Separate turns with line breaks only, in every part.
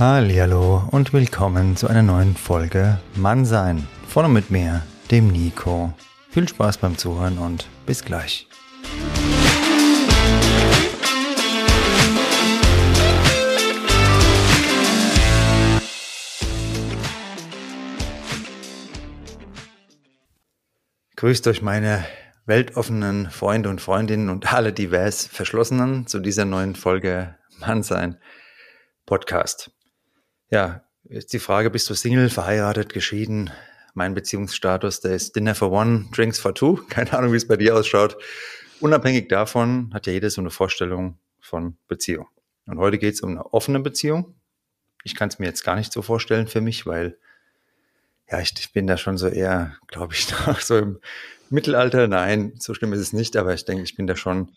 Hallo und willkommen zu einer neuen Folge Mannsein. Vorne mit mir, dem Nico. Viel Spaß beim Zuhören und bis gleich. Grüßt euch meine weltoffenen Freunde und Freundinnen und alle divers Verschlossenen zu dieser neuen Folge Mannsein Podcast. Ja, jetzt die Frage, bist du Single, verheiratet, geschieden? Mein Beziehungsstatus, der ist Dinner for One, Drinks for Two. Keine Ahnung, wie es bei dir ausschaut. Unabhängig davon hat ja jeder so eine Vorstellung von Beziehung. Und heute geht es um eine offene Beziehung. Ich kann es mir jetzt gar nicht so vorstellen für mich, weil ja, ich, ich bin da schon so eher, glaube ich, so im Mittelalter. Nein, so schlimm ist es nicht, aber ich denke, ich bin da schon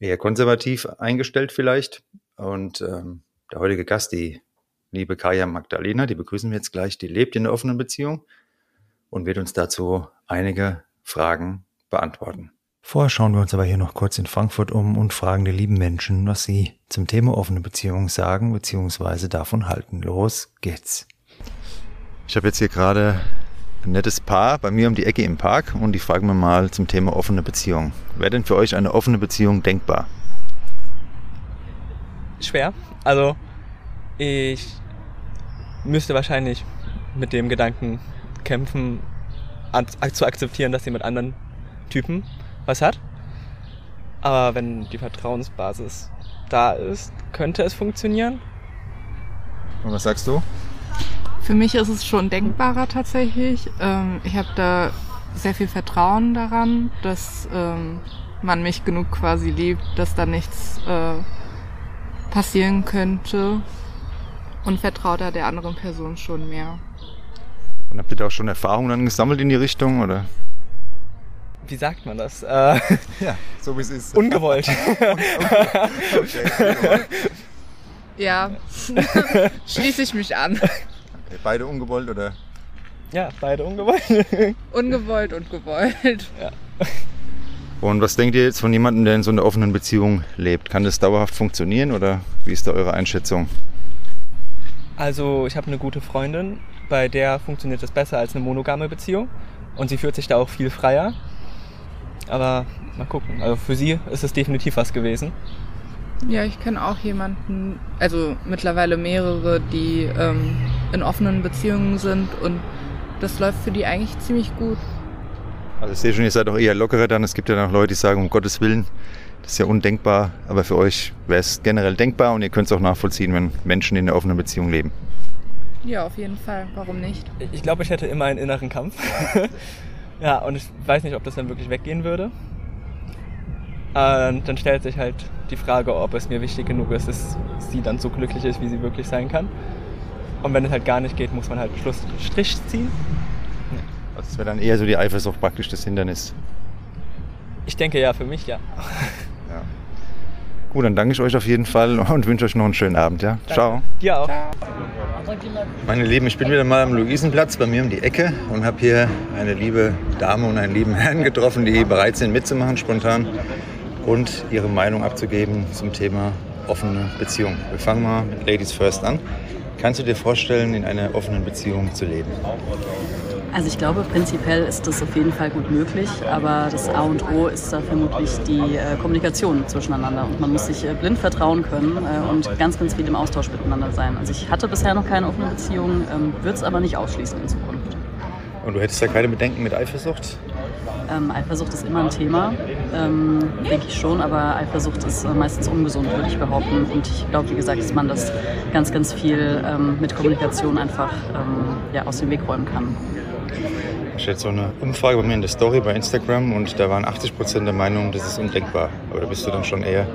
eher konservativ eingestellt vielleicht. Und ähm, der heutige Gast, die liebe Kaya Magdalena, die begrüßen wir jetzt gleich, die lebt in einer offenen Beziehung und wird uns dazu einige Fragen beantworten. Vorher schauen wir uns aber hier noch kurz in Frankfurt um und fragen die lieben Menschen, was sie zum Thema offene Beziehung sagen bzw. davon halten. Los geht's. Ich habe jetzt hier gerade ein nettes Paar bei mir um die Ecke im Park und die fragen wir mal zum Thema offene Beziehung. Wäre denn für euch eine offene Beziehung denkbar?
Schwer. Also ich müsste wahrscheinlich mit dem Gedanken kämpfen, zu akzeptieren, dass sie mit anderen Typen was hat. Aber wenn die Vertrauensbasis da ist, könnte es funktionieren.
Und was sagst du?
Für mich ist es schon denkbarer tatsächlich. Ähm, ich habe da sehr viel Vertrauen daran, dass ähm, man mich genug quasi liebt, dass da nichts äh, passieren könnte und vertraut da der anderen Person schon mehr.
Und habt ihr da auch schon Erfahrungen dann gesammelt in die Richtung, oder?
Wie sagt man das? Äh,
ja, so wie es ist.
Ungewollt.
okay, ja, schließe ich mich an.
Okay, beide ungewollt, oder?
Ja, beide ungewollt.
ungewollt und gewollt. Ja.
Und was denkt ihr jetzt von jemandem, der in so einer offenen Beziehung lebt? Kann das dauerhaft funktionieren oder wie ist da eure Einschätzung?
Also ich habe eine gute Freundin, bei der funktioniert das besser als eine monogame Beziehung und sie fühlt sich da auch viel freier. Aber mal gucken. Also für sie ist es definitiv was gewesen.
Ja, ich kenne auch jemanden, also mittlerweile mehrere, die ähm, in offenen Beziehungen sind und das läuft für die eigentlich ziemlich gut.
Also ich sehe schon, ihr seid auch eher lockerer dann. Es gibt ja noch Leute, die sagen, um Gottes Willen, das ist ja undenkbar, aber für euch wäre es generell denkbar und ihr könnt es auch nachvollziehen, wenn Menschen in einer offenen Beziehung leben.
Ja, auf jeden Fall. Warum nicht?
Ich glaube, ich hätte immer einen inneren Kampf. ja, und ich weiß nicht, ob das dann wirklich weggehen würde. Und dann stellt sich halt die Frage, ob es mir wichtig genug ist, dass sie dann so glücklich ist, wie sie wirklich sein kann. Und wenn es halt gar nicht geht, muss man halt Schlussstrich ziehen.
Also es wäre dann eher so die Eifersucht praktisch das Hindernis.
Ich denke ja, für mich ja.
Gut, dann danke ich euch auf jeden Fall und wünsche euch noch einen schönen Abend. Ja?
Danke. Ciao. Dir auch.
Meine Lieben, ich bin wieder mal am Luisenplatz bei mir um die Ecke und habe hier eine liebe Dame und einen lieben Herrn getroffen, die bereit sind mitzumachen spontan und ihre Meinung abzugeben zum Thema offene Beziehung. Wir fangen mal mit Ladies First an. Kannst du dir vorstellen, in einer offenen Beziehung zu leben?
Also ich glaube, prinzipiell ist das auf jeden Fall gut möglich, aber das A und O ist da vermutlich die äh, Kommunikation zwischeneinander und man muss sich äh, blind vertrauen können äh, und ganz, ganz viel im Austausch miteinander sein. Also ich hatte bisher noch keine offene Beziehung, ähm, würde es aber nicht ausschließen in Zukunft.
Und du hättest ja keine Bedenken mit Eifersucht?
Ähm, Eifersucht ist immer ein Thema, ähm, denke ich schon, aber Eifersucht ist äh, meistens ungesund, würde ich behaupten. Und ich glaube, wie gesagt, dass man das ganz, ganz viel ähm, mit Kommunikation einfach ähm, ja, aus dem Weg räumen kann.
Ich hatte so eine Umfrage bei mir in der Story bei Instagram und da waren 80 Prozent der Meinung, das ist undenkbar. Aber da bist du dann schon eher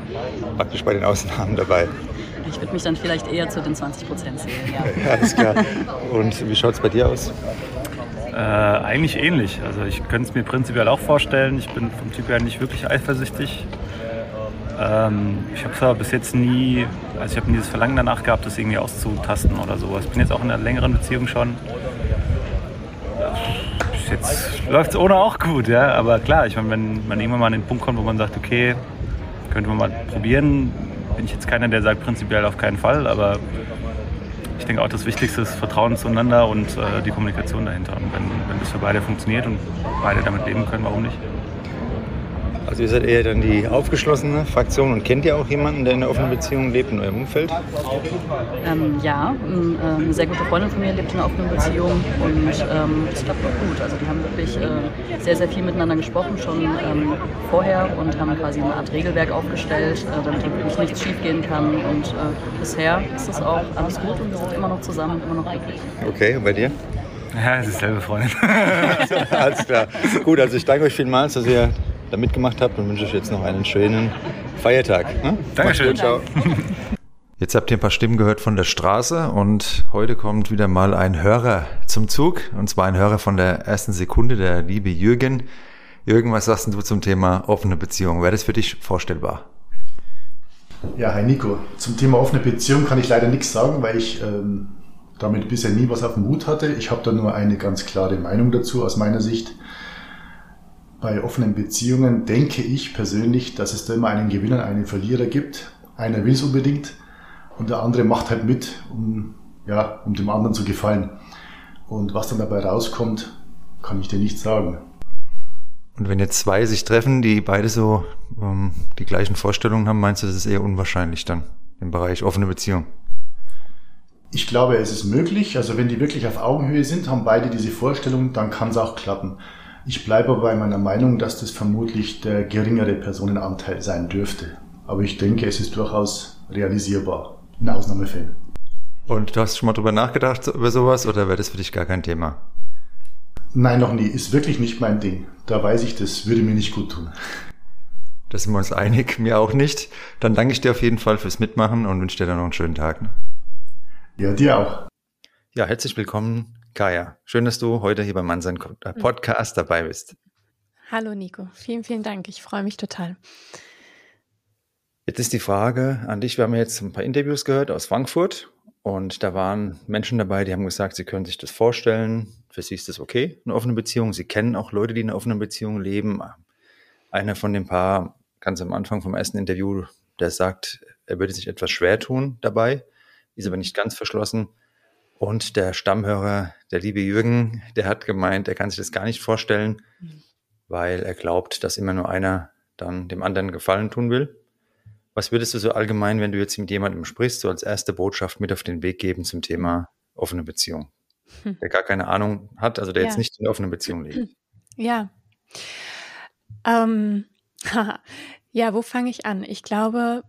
praktisch bei den Ausnahmen dabei.
Ich würde mich dann vielleicht eher zu den 20 Prozent zählen, ja.
ja. Alles klar. Und wie schaut es bei dir aus?
Äh, eigentlich ähnlich. Also ich könnte es mir prinzipiell auch vorstellen. Ich bin vom Typ her nicht wirklich eifersüchtig. Ähm, ich habe es aber bis jetzt nie, also ich habe nie das Verlangen danach gehabt, das irgendwie auszutasten oder sowas. Ich bin jetzt auch in einer längeren Beziehung schon jetzt läuft es ohne auch gut, ja. Aber klar, ich meine, wenn man irgendwann mal an den Punkt kommt, wo man sagt, okay, könnte man mal probieren, bin ich jetzt keiner, der sagt prinzipiell auf keinen Fall, aber ich denke auch, das Wichtigste ist Vertrauen zueinander und äh, die Kommunikation dahinter. Und wenn, wenn das für beide funktioniert und beide damit leben können, warum nicht?
Also ihr seid eher dann die aufgeschlossene Fraktion und kennt ihr auch jemanden, der in einer offenen Beziehung lebt in eurem Umfeld?
Ähm, ja, äh, eine sehr gute Freundin von mir lebt in einer offenen Beziehung und ähm, das klappt auch gut. Also die haben wirklich äh, sehr, sehr viel miteinander gesprochen schon ähm, vorher und haben quasi eine Art Regelwerk aufgestellt, äh, damit wirklich nichts schiefgehen kann. Und äh, bisher ist das auch alles gut und wir sind immer noch zusammen immer noch glücklich.
Okay, und bei dir?
Ja, es ist selbe Freundin.
Alles klar. Gut, also ich danke euch vielmals, dass ihr da mitgemacht habt und wünsche euch jetzt noch einen schönen Feiertag. Ne?
Dankeschön.
Ciao. Jetzt habt ihr ein paar Stimmen gehört von der Straße und heute kommt wieder mal ein Hörer zum Zug und zwar ein Hörer von der ersten Sekunde, der liebe Jürgen. Jürgen, was sagst du zum Thema offene Beziehung? Wäre das für dich vorstellbar?
Ja, hi Nico. Zum Thema offene Beziehung kann ich leider nichts sagen, weil ich ähm, damit bisher nie was auf dem Hut hatte. Ich habe da nur eine ganz klare Meinung dazu aus meiner Sicht bei offenen Beziehungen denke ich persönlich, dass es da immer einen Gewinner, einen Verlierer gibt. Einer will es unbedingt und der andere macht halt mit, um, ja, um dem anderen zu gefallen. Und was dann dabei rauskommt, kann ich dir nicht sagen.
Und wenn jetzt zwei sich treffen, die beide so ähm, die gleichen Vorstellungen haben, meinst du, das ist eher unwahrscheinlich dann im Bereich offene Beziehung?
Ich glaube, es ist möglich. Also wenn die wirklich auf Augenhöhe sind, haben beide diese Vorstellung, dann kann es auch klappen. Ich bleibe aber bei meiner Meinung, dass das vermutlich der geringere Personenanteil sein dürfte. Aber ich denke, es ist durchaus realisierbar in Ausnahmefällen.
Und du hast schon mal drüber nachgedacht über sowas oder wäre das für dich gar kein Thema?
Nein, noch nie. Ist wirklich nicht mein Ding. Da weiß ich, das würde mir nicht gut tun.
Da sind wir uns einig, mir auch nicht. Dann danke ich dir auf jeden Fall fürs Mitmachen und wünsche dir dann noch einen schönen Tag.
Ja, dir auch.
Ja, herzlich willkommen Kaya, schön, dass du heute hier beim Mannsein äh, mhm. Podcast dabei bist.
Hallo Nico, vielen, vielen Dank. Ich freue mich total.
Jetzt ist die Frage an dich. Wir haben jetzt ein paar Interviews gehört aus Frankfurt und da waren Menschen dabei, die haben gesagt, sie können sich das vorstellen. Für sie ist das okay, eine offene Beziehung. Sie kennen auch Leute, die in einer offenen Beziehung leben. Einer von den paar, ganz am Anfang vom ersten Interview, der sagt, er würde sich etwas schwer tun dabei, ist aber nicht ganz verschlossen. Und der Stammhörer, der liebe Jürgen, der hat gemeint, er kann sich das gar nicht vorstellen, mhm. weil er glaubt, dass immer nur einer dann dem anderen Gefallen tun will. Was würdest du so allgemein, wenn du jetzt mit jemandem sprichst, so als erste Botschaft mit auf den Weg geben zum Thema offene Beziehung? Hm. Der gar keine Ahnung hat, also der ja. jetzt nicht in offener Beziehung lebt.
Ja. Ähm, ja, wo fange ich an? Ich glaube,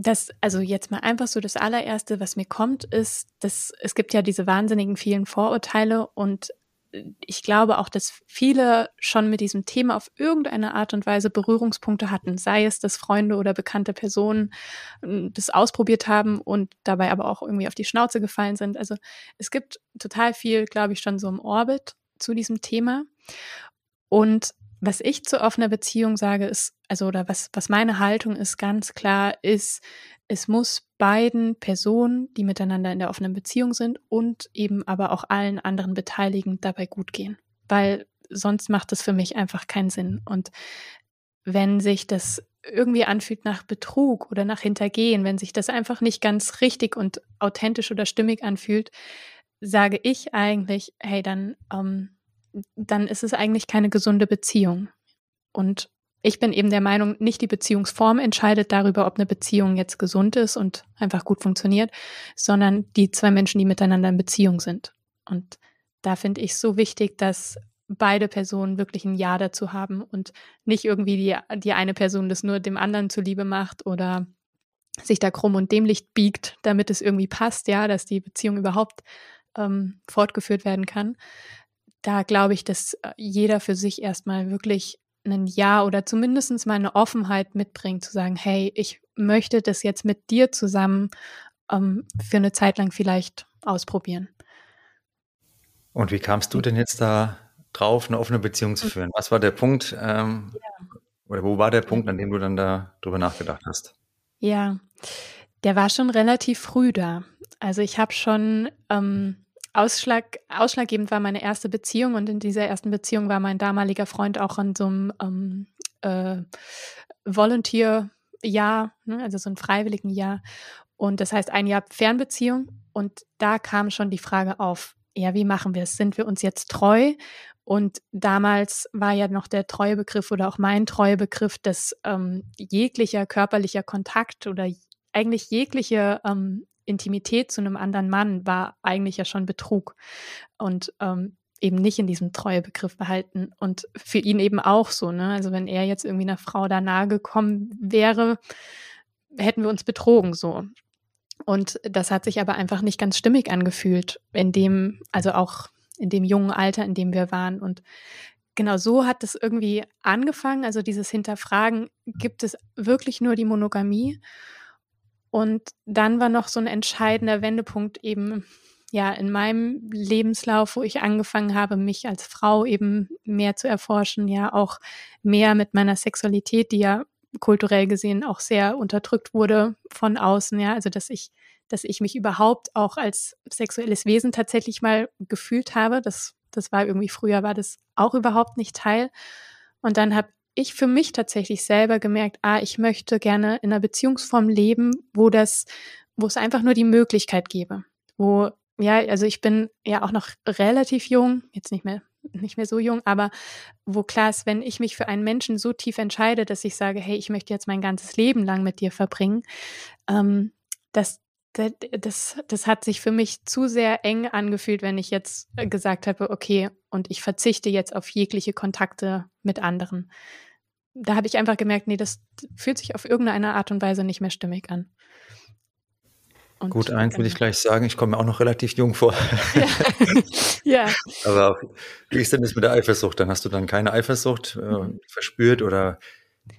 das, also jetzt mal einfach so das allererste, was mir kommt, ist, dass es gibt ja diese wahnsinnigen vielen Vorurteile und äh, ich glaube auch, dass viele schon mit diesem Thema auf irgendeine Art und Weise Berührungspunkte hatten, sei es, dass Freunde oder bekannte Personen hm, das ausprobiert haben und dabei aber auch irgendwie auf die Schnauze gefallen sind. Also es gibt total viel, glaube ich, schon so im Orbit zu diesem Thema. Und was ich zu offener Beziehung sage, ist, also oder was, was meine Haltung ist ganz klar, ist, es muss beiden Personen, die miteinander in der offenen Beziehung sind und eben aber auch allen anderen Beteiligten dabei gut gehen. Weil sonst macht es für mich einfach keinen Sinn. Und wenn sich das irgendwie anfühlt nach Betrug oder nach Hintergehen, wenn sich das einfach nicht ganz richtig und authentisch oder stimmig anfühlt, sage ich eigentlich, hey, dann ähm, dann ist es eigentlich keine gesunde Beziehung. Und ich bin eben der Meinung, nicht die Beziehungsform entscheidet darüber, ob eine Beziehung jetzt gesund ist und einfach gut funktioniert, sondern die zwei Menschen, die miteinander in Beziehung sind. Und da finde ich so wichtig, dass beide Personen wirklich ein Ja dazu haben und nicht irgendwie die, die eine Person das nur dem anderen zuliebe macht oder sich da krumm und dämlich biegt, damit es irgendwie passt, ja, dass die Beziehung überhaupt ähm, fortgeführt werden kann. Da glaube ich, dass äh, jeder für sich erstmal wirklich ein Ja oder zumindest mal eine Offenheit mitbringt, zu sagen, hey, ich möchte das jetzt mit dir zusammen ähm, für eine Zeit lang vielleicht ausprobieren.
Und wie kamst du denn jetzt da drauf, eine offene Beziehung zu hm. führen? Was war der Punkt, ähm, ja. oder wo war der Punkt, an dem du dann da drüber nachgedacht hast?
Ja, der war schon relativ früh da. Also ich habe schon ähm, Ausschlag, ausschlaggebend war meine erste Beziehung und in dieser ersten Beziehung war mein damaliger Freund auch an so einem ähm, äh, Volunteer-Jahr, ne, also so ein freiwilligen Jahr. Und das heißt ein Jahr Fernbeziehung. Und da kam schon die Frage auf, ja, wie machen wir es? Sind wir uns jetzt treu? Und damals war ja noch der Treuebegriff oder auch mein Treuebegriff, dass ähm, jeglicher körperlicher Kontakt oder eigentlich jegliche ähm, Intimität zu einem anderen Mann war eigentlich ja schon Betrug und ähm, eben nicht in diesem Treuebegriff behalten. Und für ihn eben auch so, ne? Also wenn er jetzt irgendwie einer Frau da nahe gekommen wäre, hätten wir uns betrogen so. Und das hat sich aber einfach nicht ganz stimmig angefühlt, in dem, also auch in dem jungen Alter, in dem wir waren. Und genau so hat es irgendwie angefangen, also dieses Hinterfragen, gibt es wirklich nur die Monogamie? Und dann war noch so ein entscheidender Wendepunkt eben ja in meinem Lebenslauf, wo ich angefangen habe, mich als Frau eben mehr zu erforschen, ja auch mehr mit meiner Sexualität, die ja kulturell gesehen auch sehr unterdrückt wurde von außen, ja, also dass ich dass ich mich überhaupt auch als sexuelles Wesen tatsächlich mal gefühlt habe. Das, das war irgendwie früher, war das auch überhaupt nicht Teil. Und dann habe ich für mich tatsächlich selber gemerkt, ah, ich möchte gerne in einer Beziehungsform leben, wo das, wo es einfach nur die Möglichkeit gäbe. Wo, ja, also ich bin ja auch noch relativ jung, jetzt nicht mehr nicht mehr so jung, aber wo klar ist, wenn ich mich für einen Menschen so tief entscheide, dass ich sage, hey, ich möchte jetzt mein ganzes Leben lang mit dir verbringen, ähm, dass das, das hat sich für mich zu sehr eng angefühlt, wenn ich jetzt gesagt habe, okay, und ich verzichte jetzt auf jegliche Kontakte mit anderen. Da habe ich einfach gemerkt, nee, das fühlt sich auf irgendeine Art und Weise nicht mehr stimmig an.
Und Gut, eins will ich gleich sagen, ich komme mir auch noch relativ jung vor.
Ja. ja.
Aber wie ist denn das mit der Eifersucht? Dann hast du dann keine Eifersucht äh, mhm. verspürt oder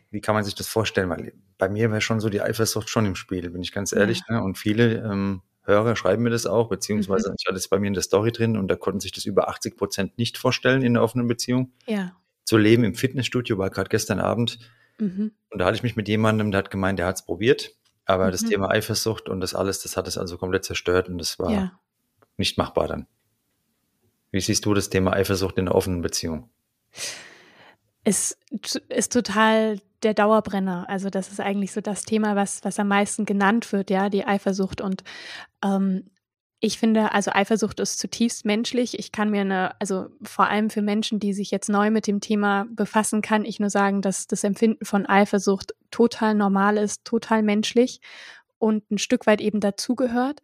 wie kann man sich das vorstellen? Weil bei mir wäre schon so die Eifersucht schon im Spiel, bin ich ganz ehrlich. Ja. Ne? Und viele ähm, Hörer schreiben mir das auch, beziehungsweise mhm. ich hatte es bei mir in der Story drin und da konnten sich das über 80 Prozent nicht vorstellen in der offenen Beziehung.
Ja.
Zu leben im Fitnessstudio war gerade gestern Abend. Mhm. Und da hatte ich mich mit jemandem, der hat gemeint, der hat es probiert. Aber mhm. das Thema Eifersucht und das alles, das hat es also komplett zerstört und das war ja. nicht machbar dann. Wie siehst du das Thema Eifersucht in der offenen Beziehung?
Es ist total der Dauerbrenner. Also das ist eigentlich so das Thema, was, was am meisten genannt wird, ja, die Eifersucht. Und ähm, ich finde, also Eifersucht ist zutiefst menschlich. Ich kann mir eine, also vor allem für Menschen, die sich jetzt neu mit dem Thema befassen, kann ich nur sagen, dass das Empfinden von Eifersucht total normal ist, total menschlich und ein Stück weit eben dazugehört.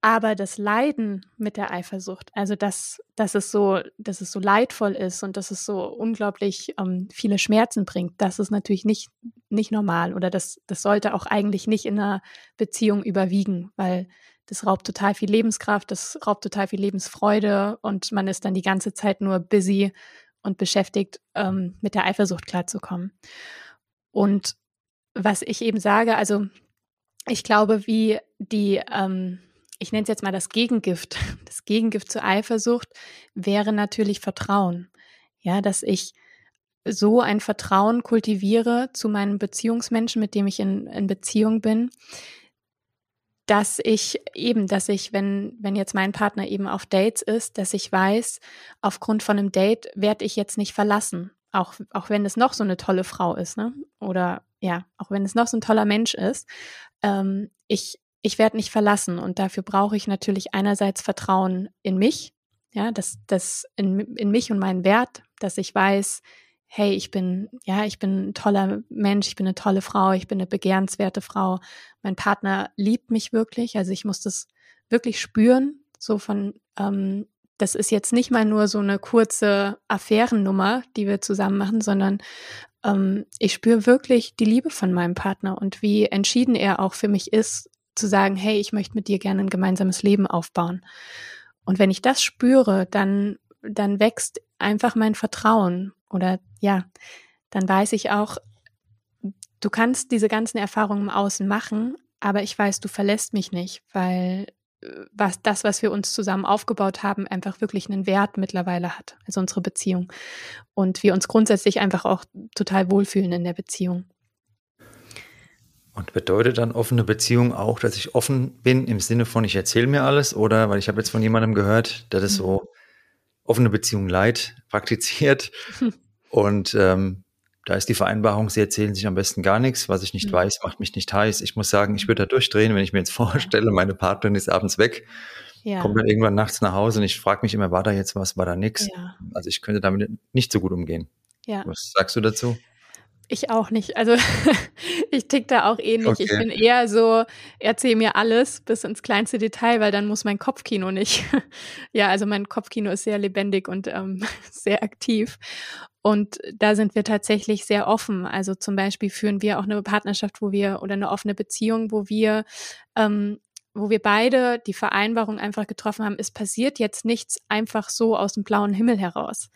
Aber das Leiden mit der Eifersucht, also dass, dass, es so, dass es so leidvoll ist und dass es so unglaublich ähm, viele Schmerzen bringt, das ist natürlich nicht, nicht normal oder das, das sollte auch eigentlich nicht in einer Beziehung überwiegen, weil das raubt total viel Lebenskraft, das raubt total viel Lebensfreude und man ist dann die ganze Zeit nur busy und beschäftigt, ähm, mit der Eifersucht klarzukommen. Und was ich eben sage, also ich glaube, wie die, ähm, ich nenne es jetzt mal das Gegengift. Das Gegengift zur Eifersucht wäre natürlich Vertrauen. Ja, dass ich so ein Vertrauen kultiviere zu meinem Beziehungsmenschen, mit dem ich in, in Beziehung bin, dass ich eben, dass ich, wenn, wenn jetzt mein Partner eben auf Dates ist, dass ich weiß, aufgrund von einem Date werde ich jetzt nicht verlassen. Auch, auch wenn es noch so eine tolle Frau ist, ne? Oder ja, auch wenn es noch so ein toller Mensch ist. Ähm, ich, ich werde nicht verlassen und dafür brauche ich natürlich einerseits Vertrauen in mich, Ja, das, das in, in mich und meinen Wert, dass ich weiß, hey, ich bin, ja, ich bin ein toller Mensch, ich bin eine tolle Frau, ich bin eine begehrenswerte Frau. Mein Partner liebt mich wirklich. Also ich muss das wirklich spüren, so von, ähm, das ist jetzt nicht mal nur so eine kurze Affärennummer, die wir zusammen machen, sondern ähm, ich spüre wirklich die Liebe von meinem Partner und wie entschieden er auch für mich ist, zu sagen, hey, ich möchte mit dir gerne ein gemeinsames Leben aufbauen. Und wenn ich das spüre, dann, dann wächst einfach mein Vertrauen oder ja, dann weiß ich auch, du kannst diese ganzen Erfahrungen im Außen machen, aber ich weiß, du verlässt mich nicht, weil was das, was wir uns zusammen aufgebaut haben, einfach wirklich einen Wert mittlerweile hat, also unsere Beziehung. Und wir uns grundsätzlich einfach auch total wohlfühlen in der Beziehung.
Und bedeutet dann offene Beziehung auch, dass ich offen bin im Sinne von, ich erzähle mir alles? Oder, weil ich habe jetzt von jemandem gehört, der das mhm. so offene Beziehung leid praktiziert. Und ähm, da ist die Vereinbarung, sie erzählen sich am besten gar nichts. Was ich nicht mhm. weiß, macht mich nicht heiß. Ich muss sagen, ich würde da durchdrehen, wenn ich mir jetzt vorstelle, meine Partnerin ist abends weg, ja. kommt dann irgendwann nachts nach Hause und ich frage mich immer, war da jetzt was, war da nichts? Ja. Also ich könnte damit nicht so gut umgehen. Ja. Was sagst du dazu?
Ich auch nicht. Also ich tick da auch ähnlich. Okay. Ich bin eher so, erzähl mir alles bis ins kleinste Detail, weil dann muss mein Kopfkino nicht. ja, also mein Kopfkino ist sehr lebendig und ähm, sehr aktiv. Und da sind wir tatsächlich sehr offen. Also zum Beispiel führen wir auch eine Partnerschaft, wo wir oder eine offene Beziehung, wo wir ähm, wo wir beide die Vereinbarung einfach getroffen haben, es passiert jetzt nichts einfach so aus dem blauen Himmel heraus.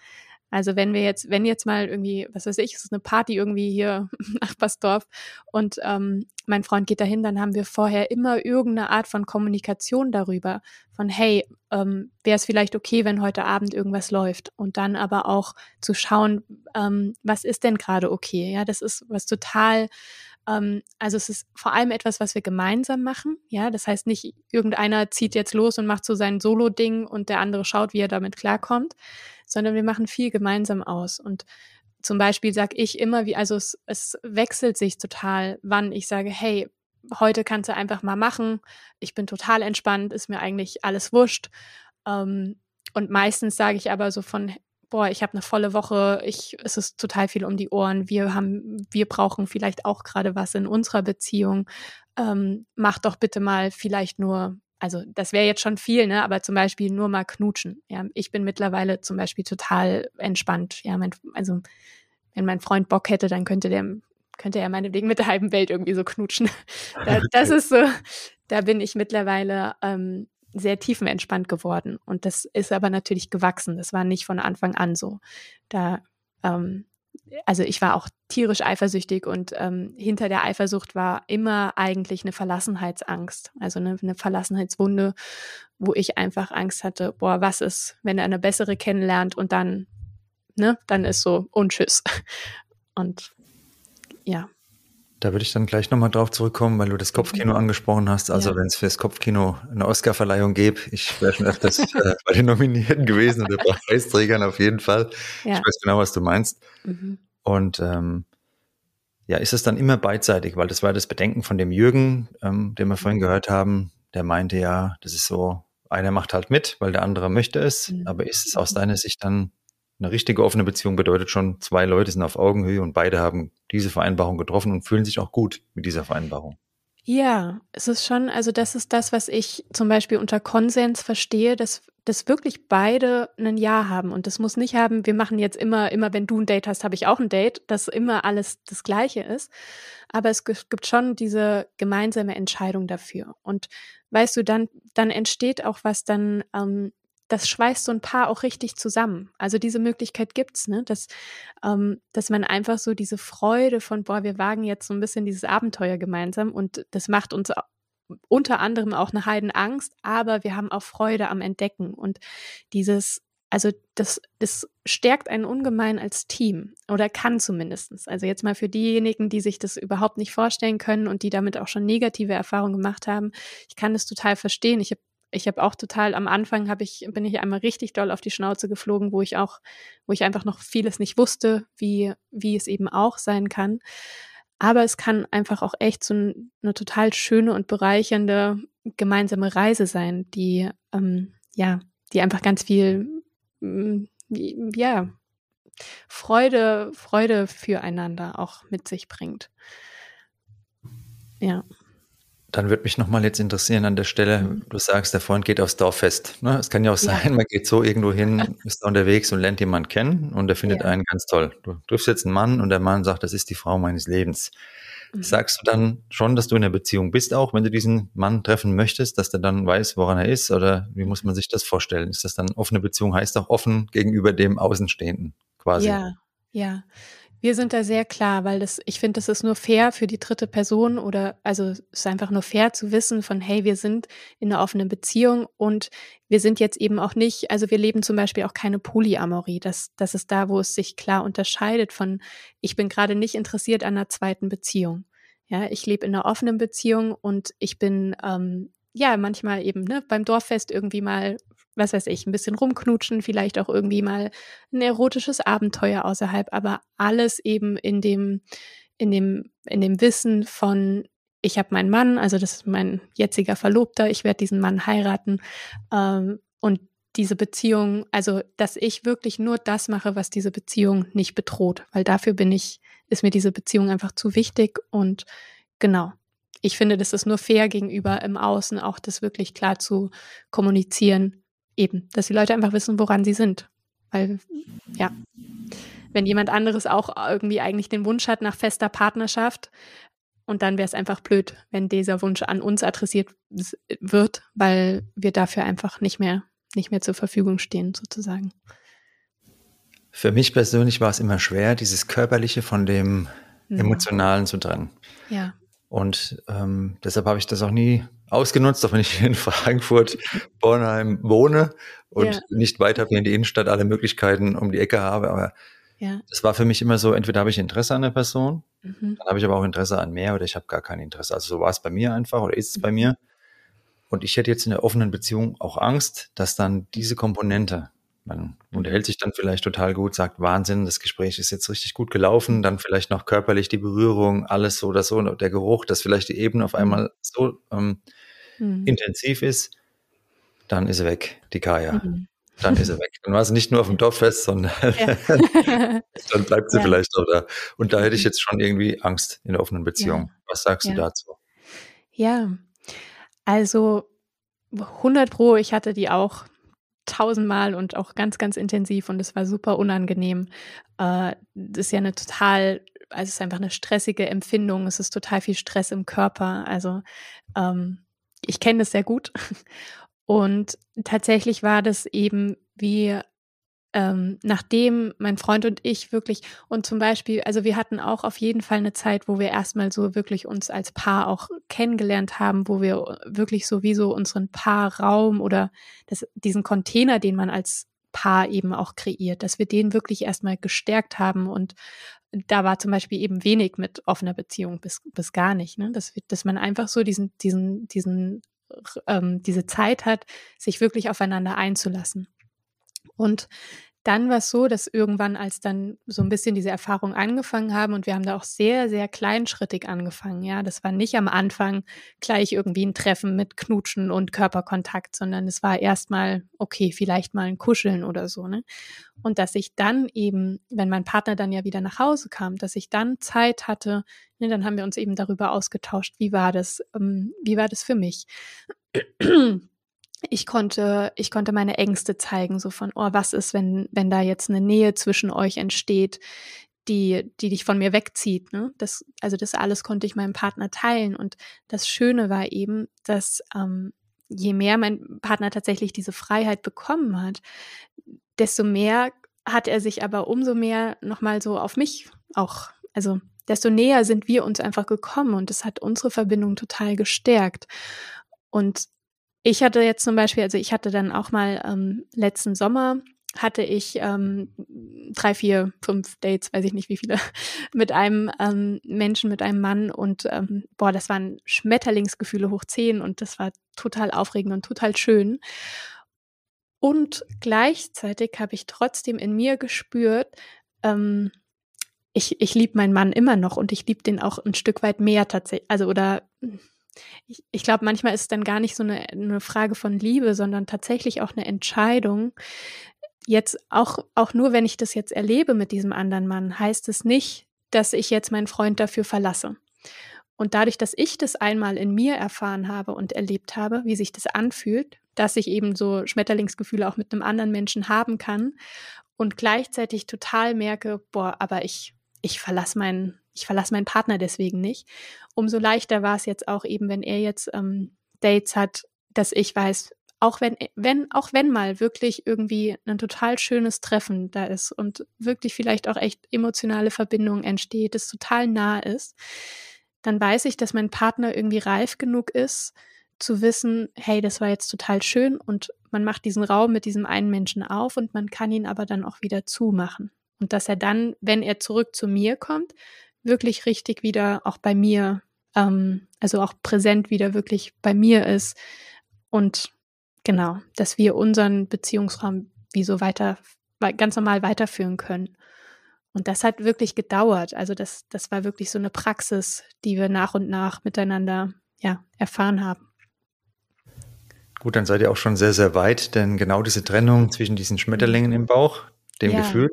Also wenn wir jetzt, wenn jetzt mal irgendwie, was weiß ich, es ist eine Party irgendwie hier im Nachbarsdorf und ähm, mein Freund geht dahin, dann haben wir vorher immer irgendeine Art von Kommunikation darüber, von hey, ähm, wäre es vielleicht okay, wenn heute Abend irgendwas läuft und dann aber auch zu schauen, ähm, was ist denn gerade okay? Ja, das ist was total ähm, also es ist vor allem etwas, was wir gemeinsam machen. Ja, das heißt nicht, irgendeiner zieht jetzt los und macht so sein Solo-Ding und der andere schaut, wie er damit klarkommt, sondern wir machen viel gemeinsam aus. Und zum Beispiel sage ich immer, wie, also es, es wechselt sich total, wann ich sage, hey, heute kannst du einfach mal machen. Ich bin total entspannt, ist mir eigentlich alles wurscht. Ähm, und meistens sage ich aber so von, boah, ich habe eine volle Woche, ich, es ist total viel um die Ohren, wir haben, wir brauchen vielleicht auch gerade was in unserer Beziehung. Ähm, mach doch bitte mal vielleicht nur also das wäre jetzt schon viel, ne? Aber zum Beispiel nur mal knutschen. Ja, ich bin mittlerweile zum Beispiel total entspannt. Ja, mein, also wenn mein Freund Bock hätte, dann könnte der könnte er meinetwegen mit der halben Welt irgendwie so knutschen. da, das ist so, da bin ich mittlerweile ähm, sehr tiefenentspannt geworden. Und das ist aber natürlich gewachsen. Das war nicht von Anfang an so. Da ähm, also ich war auch tierisch eifersüchtig und ähm, hinter der Eifersucht war immer eigentlich eine Verlassenheitsangst, also eine, eine Verlassenheitswunde, wo ich einfach Angst hatte, boah, was ist, wenn er eine bessere kennenlernt und dann, ne, dann ist so untschüss. Und ja.
Da würde ich dann gleich nochmal drauf zurückkommen, weil du das Kopfkino mhm. angesprochen hast. Also ja. wenn es fürs Kopfkino eine Oscarverleihung gäbe, ich wäre schon öfters äh, bei den Nominierten gewesen oder bei Preisträgern auf jeden Fall. Ja. Ich weiß genau, was du meinst. Mhm. Und ähm, ja, ist es dann immer beidseitig, weil das war das Bedenken von dem Jürgen, ähm, den wir vorhin mhm. gehört haben. Der meinte ja, das ist so, einer macht halt mit, weil der andere möchte es. Mhm. Aber ist es aus deiner Sicht dann eine richtige offene Beziehung bedeutet schon, zwei Leute sind auf Augenhöhe und beide haben diese Vereinbarung getroffen und fühlen sich auch gut mit dieser Vereinbarung.
Ja, es ist schon, also das ist das, was ich zum Beispiel unter Konsens verstehe, dass, dass wirklich beide ein Ja haben. Und das muss nicht haben, wir machen jetzt immer, immer wenn du ein Date hast, habe ich auch ein Date, dass immer alles das Gleiche ist. Aber es gibt schon diese gemeinsame Entscheidung dafür. Und weißt du, dann, dann entsteht auch was dann ähm, das schweißt so ein Paar auch richtig zusammen. Also diese Möglichkeit gibt's, ne? Dass, ähm, dass man einfach so diese Freude von, boah, wir wagen jetzt so ein bisschen dieses Abenteuer gemeinsam und das macht uns unter anderem auch eine Heidenangst, aber wir haben auch Freude am Entdecken und dieses, also das, das stärkt einen ungemein als Team oder kann zumindestens. Also jetzt mal für diejenigen, die sich das überhaupt nicht vorstellen können und die damit auch schon negative Erfahrungen gemacht haben. Ich kann das total verstehen. Ich habe ich habe auch total am Anfang habe ich bin ich einmal richtig doll auf die Schnauze geflogen, wo ich auch wo ich einfach noch vieles nicht wusste, wie wie es eben auch sein kann. Aber es kann einfach auch echt so eine total schöne und bereichernde gemeinsame Reise sein, die ähm, ja die einfach ganz viel, mm, ja, Freude, Freude füreinander auch mit sich bringt. Ja.
Dann würde mich nochmal jetzt interessieren an der Stelle, mhm. du sagst, der Freund geht aufs Dorffest. Ne? Es kann ja auch sein, ja. man geht so irgendwo hin, ist da unterwegs und lernt jemanden kennen und der findet ja. einen ganz toll. Du triffst jetzt einen Mann und der Mann sagt, das ist die Frau meines Lebens. Mhm. Sagst du dann schon, dass du in der Beziehung bist, auch wenn du diesen Mann treffen möchtest, dass der dann weiß, woran er ist? Oder wie muss man sich das vorstellen? Ist das dann offene Beziehung, heißt auch offen gegenüber dem Außenstehenden quasi?
Ja, ja. Wir sind da sehr klar, weil das, ich finde, das ist nur fair für die dritte Person oder also es ist einfach nur fair zu wissen von, hey, wir sind in einer offenen Beziehung und wir sind jetzt eben auch nicht, also wir leben zum Beispiel auch keine Polyamorie. Das, das ist da, wo es sich klar unterscheidet von, ich bin gerade nicht interessiert an einer zweiten Beziehung. Ja, ich lebe in einer offenen Beziehung und ich bin ähm, ja manchmal eben ne, beim Dorffest irgendwie mal was weiß ich, ein bisschen rumknutschen, vielleicht auch irgendwie mal ein erotisches Abenteuer außerhalb, aber alles eben in dem, in dem, in dem Wissen von, ich habe meinen Mann, also das ist mein jetziger Verlobter, ich werde diesen Mann heiraten ähm, und diese Beziehung, also dass ich wirklich nur das mache, was diese Beziehung nicht bedroht, weil dafür bin ich, ist mir diese Beziehung einfach zu wichtig und genau. Ich finde, das ist nur fair gegenüber im Außen, auch das wirklich klar zu kommunizieren, eben, dass die Leute einfach wissen, woran sie sind. Weil, ja, wenn jemand anderes auch irgendwie eigentlich den Wunsch hat nach fester Partnerschaft, und dann wäre es einfach blöd, wenn dieser Wunsch an uns adressiert wird, weil wir dafür einfach nicht mehr, nicht mehr zur Verfügung stehen, sozusagen.
Für mich persönlich war es immer schwer, dieses Körperliche von dem mhm. Emotionalen zu trennen.
Ja.
Und ähm, deshalb habe ich das auch nie ausgenutzt, auch wenn ich in Frankfurt, Bornheim wohne und ja. nicht weiter wie in die Innenstadt alle Möglichkeiten um die Ecke habe. Aber ja. das war für mich immer so, entweder habe ich Interesse an der Person, mhm. dann habe ich aber auch Interesse an mehr oder ich habe gar kein Interesse. Also so war es bei mir einfach oder ist es mhm. bei mir. Und ich hätte jetzt in der offenen Beziehung auch Angst, dass dann diese Komponente man unterhält sich dann vielleicht total gut, sagt Wahnsinn, das Gespräch ist jetzt richtig gut gelaufen, dann vielleicht noch körperlich die Berührung, alles so oder so, der Geruch, dass vielleicht die Ebene auf einmal so ähm, mhm. intensiv ist, dann ist er weg, die Kaya. Mhm. Dann ist er weg. Dann war es nicht nur auf dem Dorffest, sondern ja. dann bleibt sie ja. vielleicht auch da. Und da hätte ich mhm. jetzt schon irgendwie Angst in der offenen Beziehung. Ja. Was sagst du dazu?
Ja, also 100 Pro, ich hatte die auch tausendmal und auch ganz, ganz intensiv und es war super unangenehm. Äh, das ist ja eine total, also es ist einfach eine stressige Empfindung, es ist total viel Stress im Körper. Also ähm, ich kenne das sehr gut. Und tatsächlich war das eben wie ähm, nachdem mein Freund und ich wirklich und zum Beispiel, also wir hatten auch auf jeden Fall eine Zeit, wo wir erstmal so wirklich uns als Paar auch kennengelernt haben, wo wir wirklich sowieso unseren Paarraum oder das, diesen Container, den man als Paar eben auch kreiert, dass wir den wirklich erstmal gestärkt haben und da war zum Beispiel eben wenig mit offener Beziehung bis, bis gar nicht, ne? dass, dass man einfach so diesen, diesen, diesen, ähm, diese Zeit hat, sich wirklich aufeinander einzulassen. Und dann war es so, dass irgendwann, als dann so ein bisschen diese Erfahrungen angefangen haben, und wir haben da auch sehr, sehr kleinschrittig angefangen, ja, das war nicht am Anfang gleich irgendwie ein Treffen mit Knutschen und Körperkontakt, sondern es war erstmal, okay, vielleicht mal ein Kuscheln oder so, ne? Und dass ich dann eben, wenn mein Partner dann ja wieder nach Hause kam, dass ich dann Zeit hatte, ne, dann haben wir uns eben darüber ausgetauscht, wie war das, ähm, wie war das für mich? Ich konnte, ich konnte meine Ängste zeigen, so von, oh, was ist, wenn, wenn da jetzt eine Nähe zwischen euch entsteht, die, die dich von mir wegzieht. Ne? Das, also das alles konnte ich meinem Partner teilen. Und das Schöne war eben, dass ähm, je mehr mein Partner tatsächlich diese Freiheit bekommen hat, desto mehr hat er sich aber umso mehr nochmal so auf mich auch, also desto näher sind wir uns einfach gekommen und das hat unsere Verbindung total gestärkt. Und ich hatte jetzt zum Beispiel, also ich hatte dann auch mal ähm, letzten Sommer hatte ich ähm, drei, vier, fünf Dates, weiß ich nicht wie viele, mit einem ähm, Menschen, mit einem Mann und ähm, boah, das waren Schmetterlingsgefühle hoch zehn und das war total aufregend und total schön. Und gleichzeitig habe ich trotzdem in mir gespürt, ähm, ich, ich liebe meinen Mann immer noch und ich liebe den auch ein Stück weit mehr tatsächlich, also oder ich, ich glaube, manchmal ist es dann gar nicht so eine, eine Frage von Liebe, sondern tatsächlich auch eine Entscheidung. Jetzt auch, auch nur, wenn ich das jetzt erlebe mit diesem anderen Mann, heißt es nicht, dass ich jetzt meinen Freund dafür verlasse. Und dadurch, dass ich das einmal in mir erfahren habe und erlebt habe, wie sich das anfühlt, dass ich eben so Schmetterlingsgefühle auch mit einem anderen Menschen haben kann und gleichzeitig total merke, boah, aber ich, ich verlasse meinen, ich verlasse meinen Partner deswegen nicht. Umso leichter war es jetzt auch eben, wenn er jetzt ähm, Dates hat, dass ich weiß, auch wenn, wenn, auch wenn mal wirklich irgendwie ein total schönes Treffen da ist und wirklich vielleicht auch echt emotionale Verbindung entsteht, es total nah ist, dann weiß ich, dass mein Partner irgendwie reif genug ist, zu wissen, hey, das war jetzt total schön und man macht diesen Raum mit diesem einen Menschen auf und man kann ihn aber dann auch wieder zumachen. Und dass er dann, wenn er zurück zu mir kommt, wirklich richtig wieder auch bei mir, ähm, also auch präsent wieder wirklich bei mir ist und genau, dass wir unseren Beziehungsraum wie so weiter, ganz normal weiterführen können. Und das hat wirklich gedauert. Also das, das war wirklich so eine Praxis, die wir nach und nach miteinander ja, erfahren haben.
Gut, dann seid ihr auch schon sehr, sehr weit, denn genau diese Trennung zwischen diesen Schmetterlingen im Bauch, dem ja, Gefühl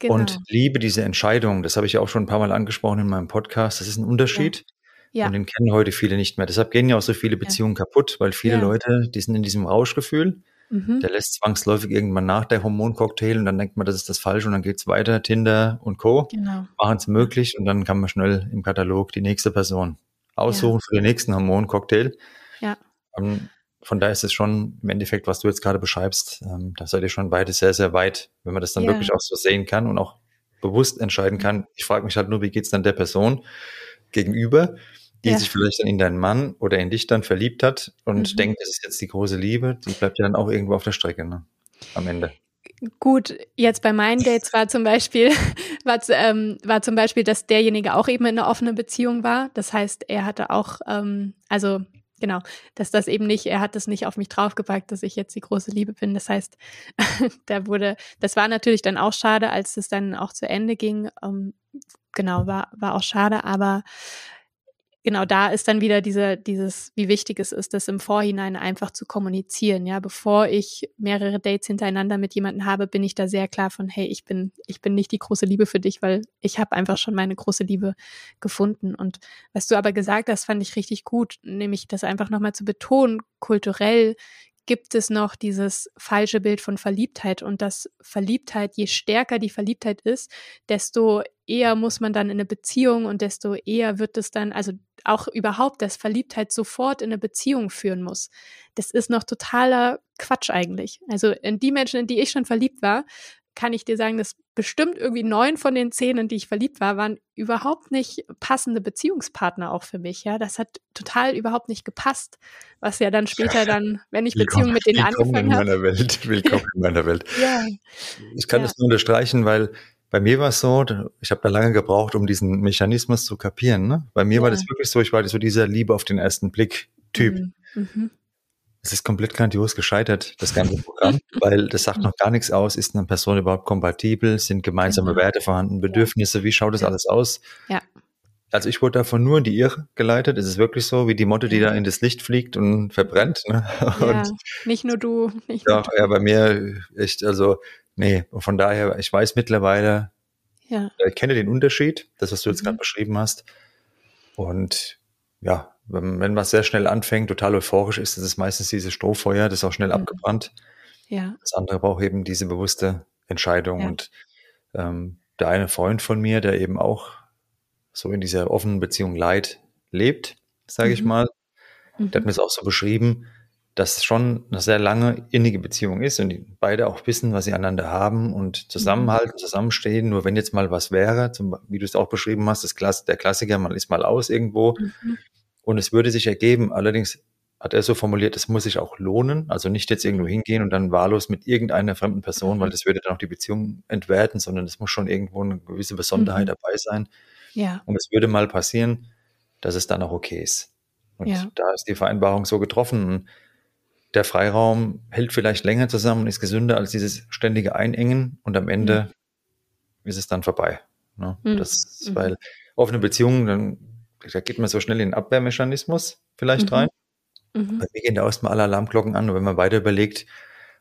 genau. und Liebe, diese Entscheidung, das habe ich ja auch schon ein paar Mal angesprochen in meinem Podcast, das ist ein Unterschied. Ja. Und den kennen heute viele nicht mehr. Deshalb gehen ja auch so viele Beziehungen ja. kaputt, weil viele Leute, die sind in diesem Rauschgefühl. Mhm. Der lässt zwangsläufig irgendwann nach der Hormoncocktail und dann denkt man, das ist das Falsche und dann geht's weiter. Tinder und Co. Genau. machen es möglich und dann kann man schnell im Katalog die nächste Person aussuchen für den nächsten Hormoncocktail. Ja. Um, ähm, von daher ist es schon im Endeffekt, was du jetzt gerade beschreibst, ähm, da seid ihr schon beide sehr, sehr weit, wenn man das dann ja. wirklich auch so sehen kann und auch bewusst entscheiden kann. Ich frage mich halt nur, wie geht's dann der Person gegenüber, die ja. sich vielleicht dann in deinen Mann oder in dich dann verliebt hat und mhm. denkt, das ist jetzt die große Liebe, die bleibt ja dann auch irgendwo auf der Strecke, ne? Am Ende.
Gut, jetzt bei meinen Dates war zum Beispiel, war, ähm, war zum Beispiel, dass derjenige auch eben in einer offenen Beziehung war. Das heißt, er hatte auch, ähm, also genau, dass das eben nicht, er hat das nicht auf mich draufgepackt, dass ich jetzt die große Liebe bin. Das heißt, da wurde, das war natürlich dann auch schade, als es dann auch zu Ende ging. Ähm, genau, war, war auch schade, aber genau da ist dann wieder diese, dieses, wie wichtig es ist, das im Vorhinein einfach zu kommunizieren. Ja, bevor ich mehrere Dates hintereinander mit jemandem habe, bin ich da sehr klar von, hey, ich bin, ich bin nicht die große Liebe für dich, weil ich habe einfach schon meine große Liebe gefunden. Und was du aber gesagt hast, fand ich richtig gut, nämlich das einfach nochmal zu betonen, kulturell gibt es noch dieses falsche Bild von Verliebtheit und dass Verliebtheit, je stärker die Verliebtheit ist, desto eher muss man dann in eine Beziehung und desto eher wird es dann, also auch überhaupt, dass Verliebtheit sofort in eine Beziehung führen muss. Das ist noch totaler Quatsch eigentlich. Also in die Menschen, in die ich schon verliebt war, kann ich dir sagen, dass bestimmt irgendwie neun von den zehn, in die ich verliebt war, waren überhaupt nicht passende Beziehungspartner auch für mich. Ja, das hat total überhaupt nicht gepasst. Was ja dann später dann, wenn ich Beziehungen mit denen angefangen habe.
Willkommen in meiner Welt. Willkommen in meiner Welt. ja. Ich kann ja. das nur unterstreichen, weil bei mir war es so, ich habe da lange gebraucht, um diesen Mechanismus zu kapieren. Ne? Bei mir ja. war das wirklich so, ich war so dieser Liebe auf den ersten Blick Typ. Mhm. Mhm. Es ist komplett grandios gescheitert, das ganze Programm, weil das sagt noch gar nichts aus. Ist eine Person überhaupt kompatibel? Sind gemeinsame genau. Werte vorhanden? Bedürfnisse? Wie schaut das alles aus? Ja. Also ich wurde davon nur in die Irre geleitet. Es ist wirklich so, wie die Motte, die da in das Licht fliegt und verbrennt. Ne?
Ja, nicht nur du. Nicht
ja, nur ja, bei mir echt, also nee. von daher, ich weiß mittlerweile, ja. ich kenne den Unterschied, das, was du jetzt mhm. gerade beschrieben hast. Und ja, wenn, wenn was sehr schnell anfängt, total euphorisch ist, das ist meistens dieses Strohfeuer, das ist auch schnell mhm. abgebrannt. Ja. Das andere braucht eben diese bewusste Entscheidung. Ja. Und ähm, der eine Freund von mir, der eben auch so in dieser offenen Beziehung Leid lebt, sage mhm. ich mal, mhm. der hat mir es auch so beschrieben, dass es schon eine sehr lange innige Beziehung ist und die beide auch wissen, was sie einander haben und zusammenhalten, mhm. zusammenstehen. Nur wenn jetzt mal was wäre, zum, wie du es auch beschrieben hast, das Klass der Klassiker, man ist mal aus irgendwo, mhm. Und es würde sich ergeben, allerdings hat er so formuliert, es muss sich auch lohnen, also nicht jetzt irgendwo hingehen und dann wahllos mit irgendeiner fremden Person, weil mhm. das würde dann auch die Beziehung entwerten, sondern es muss schon irgendwo eine gewisse Besonderheit mhm. dabei sein. Ja. Und es würde mal passieren, dass es dann auch okay ist. Und ja. da ist die Vereinbarung so getroffen. Der Freiraum hält vielleicht länger zusammen und ist gesünder als dieses ständige Einengen und am Ende mhm. ist es dann vorbei. Ne? Das, mhm. weil offene Beziehungen, dann da geht man so schnell in den Abwehrmechanismus vielleicht mhm. rein. Mhm. Bei mir gehen da erstmal alle Alarmglocken an und wenn man weiter überlegt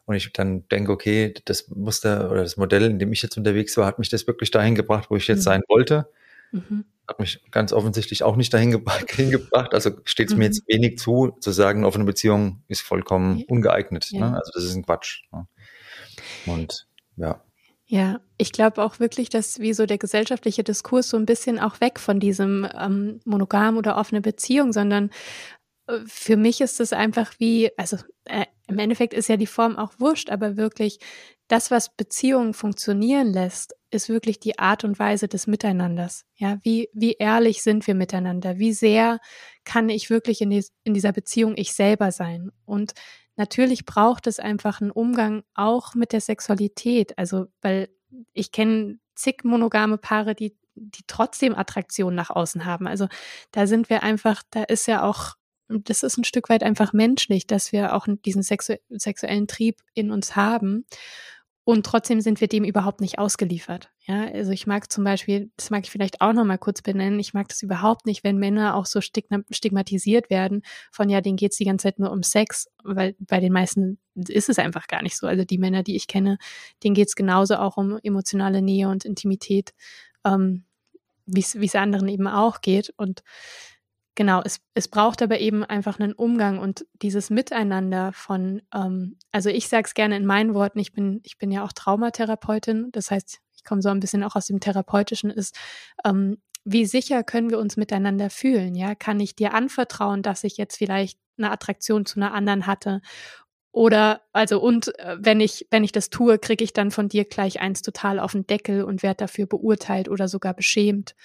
und ich dann denke, okay, das Muster oder das Modell, in dem ich jetzt unterwegs war, hat mich das wirklich dahin gebracht, wo ich jetzt mhm. sein wollte. Mhm. Hat mich ganz offensichtlich auch nicht dahin hingebracht. Also steht es mir jetzt mhm. wenig zu, zu sagen, offene Beziehung ist vollkommen ungeeignet. Ne? Ja. Ne? Also das ist ein Quatsch. Ne? Und ja.
Ja, ich glaube auch wirklich, dass wie so der gesellschaftliche Diskurs so ein bisschen auch weg von diesem ähm, monogam oder offene Beziehung, sondern äh, für mich ist es einfach wie, also äh, im Endeffekt ist ja die Form auch wurscht, aber wirklich das, was Beziehungen funktionieren lässt, ist wirklich die Art und Weise des Miteinanders. Ja, wie, wie ehrlich sind wir miteinander? Wie sehr kann ich wirklich in, die, in dieser Beziehung ich selber sein? Und natürlich braucht es einfach einen Umgang auch mit der Sexualität. Also, weil ich kenne zig monogame Paare, die, die trotzdem Attraktion nach außen haben. Also da sind wir einfach, da ist ja auch, das ist ein Stück weit einfach menschlich, dass wir auch diesen sexu sexuellen Trieb in uns haben. Und trotzdem sind wir dem überhaupt nicht ausgeliefert. Ja, also ich mag zum Beispiel, das mag ich vielleicht auch noch mal kurz benennen, ich mag das überhaupt nicht, wenn Männer auch so stigmatisiert werden von, ja, denen geht's die ganze Zeit nur um Sex, weil bei den meisten ist es einfach gar nicht so. Also die Männer, die ich kenne, denen geht's genauso auch um emotionale Nähe und Intimität, ähm, wie es anderen eben auch geht. Und genau, es, es braucht aber eben einfach einen Umgang und dieses Miteinander von, ähm, also ich sage es gerne in meinen Worten, ich bin, ich bin ja auch Traumatherapeutin, das heißt, ich komme so ein bisschen auch aus dem Therapeutischen, ist, ähm, wie sicher können wir uns miteinander fühlen? Ja, kann ich dir anvertrauen, dass ich jetzt vielleicht eine Attraktion zu einer anderen hatte? Oder also und äh, wenn ich wenn ich das tue, kriege ich dann von dir gleich eins total auf den Deckel und werde dafür beurteilt oder sogar beschämt,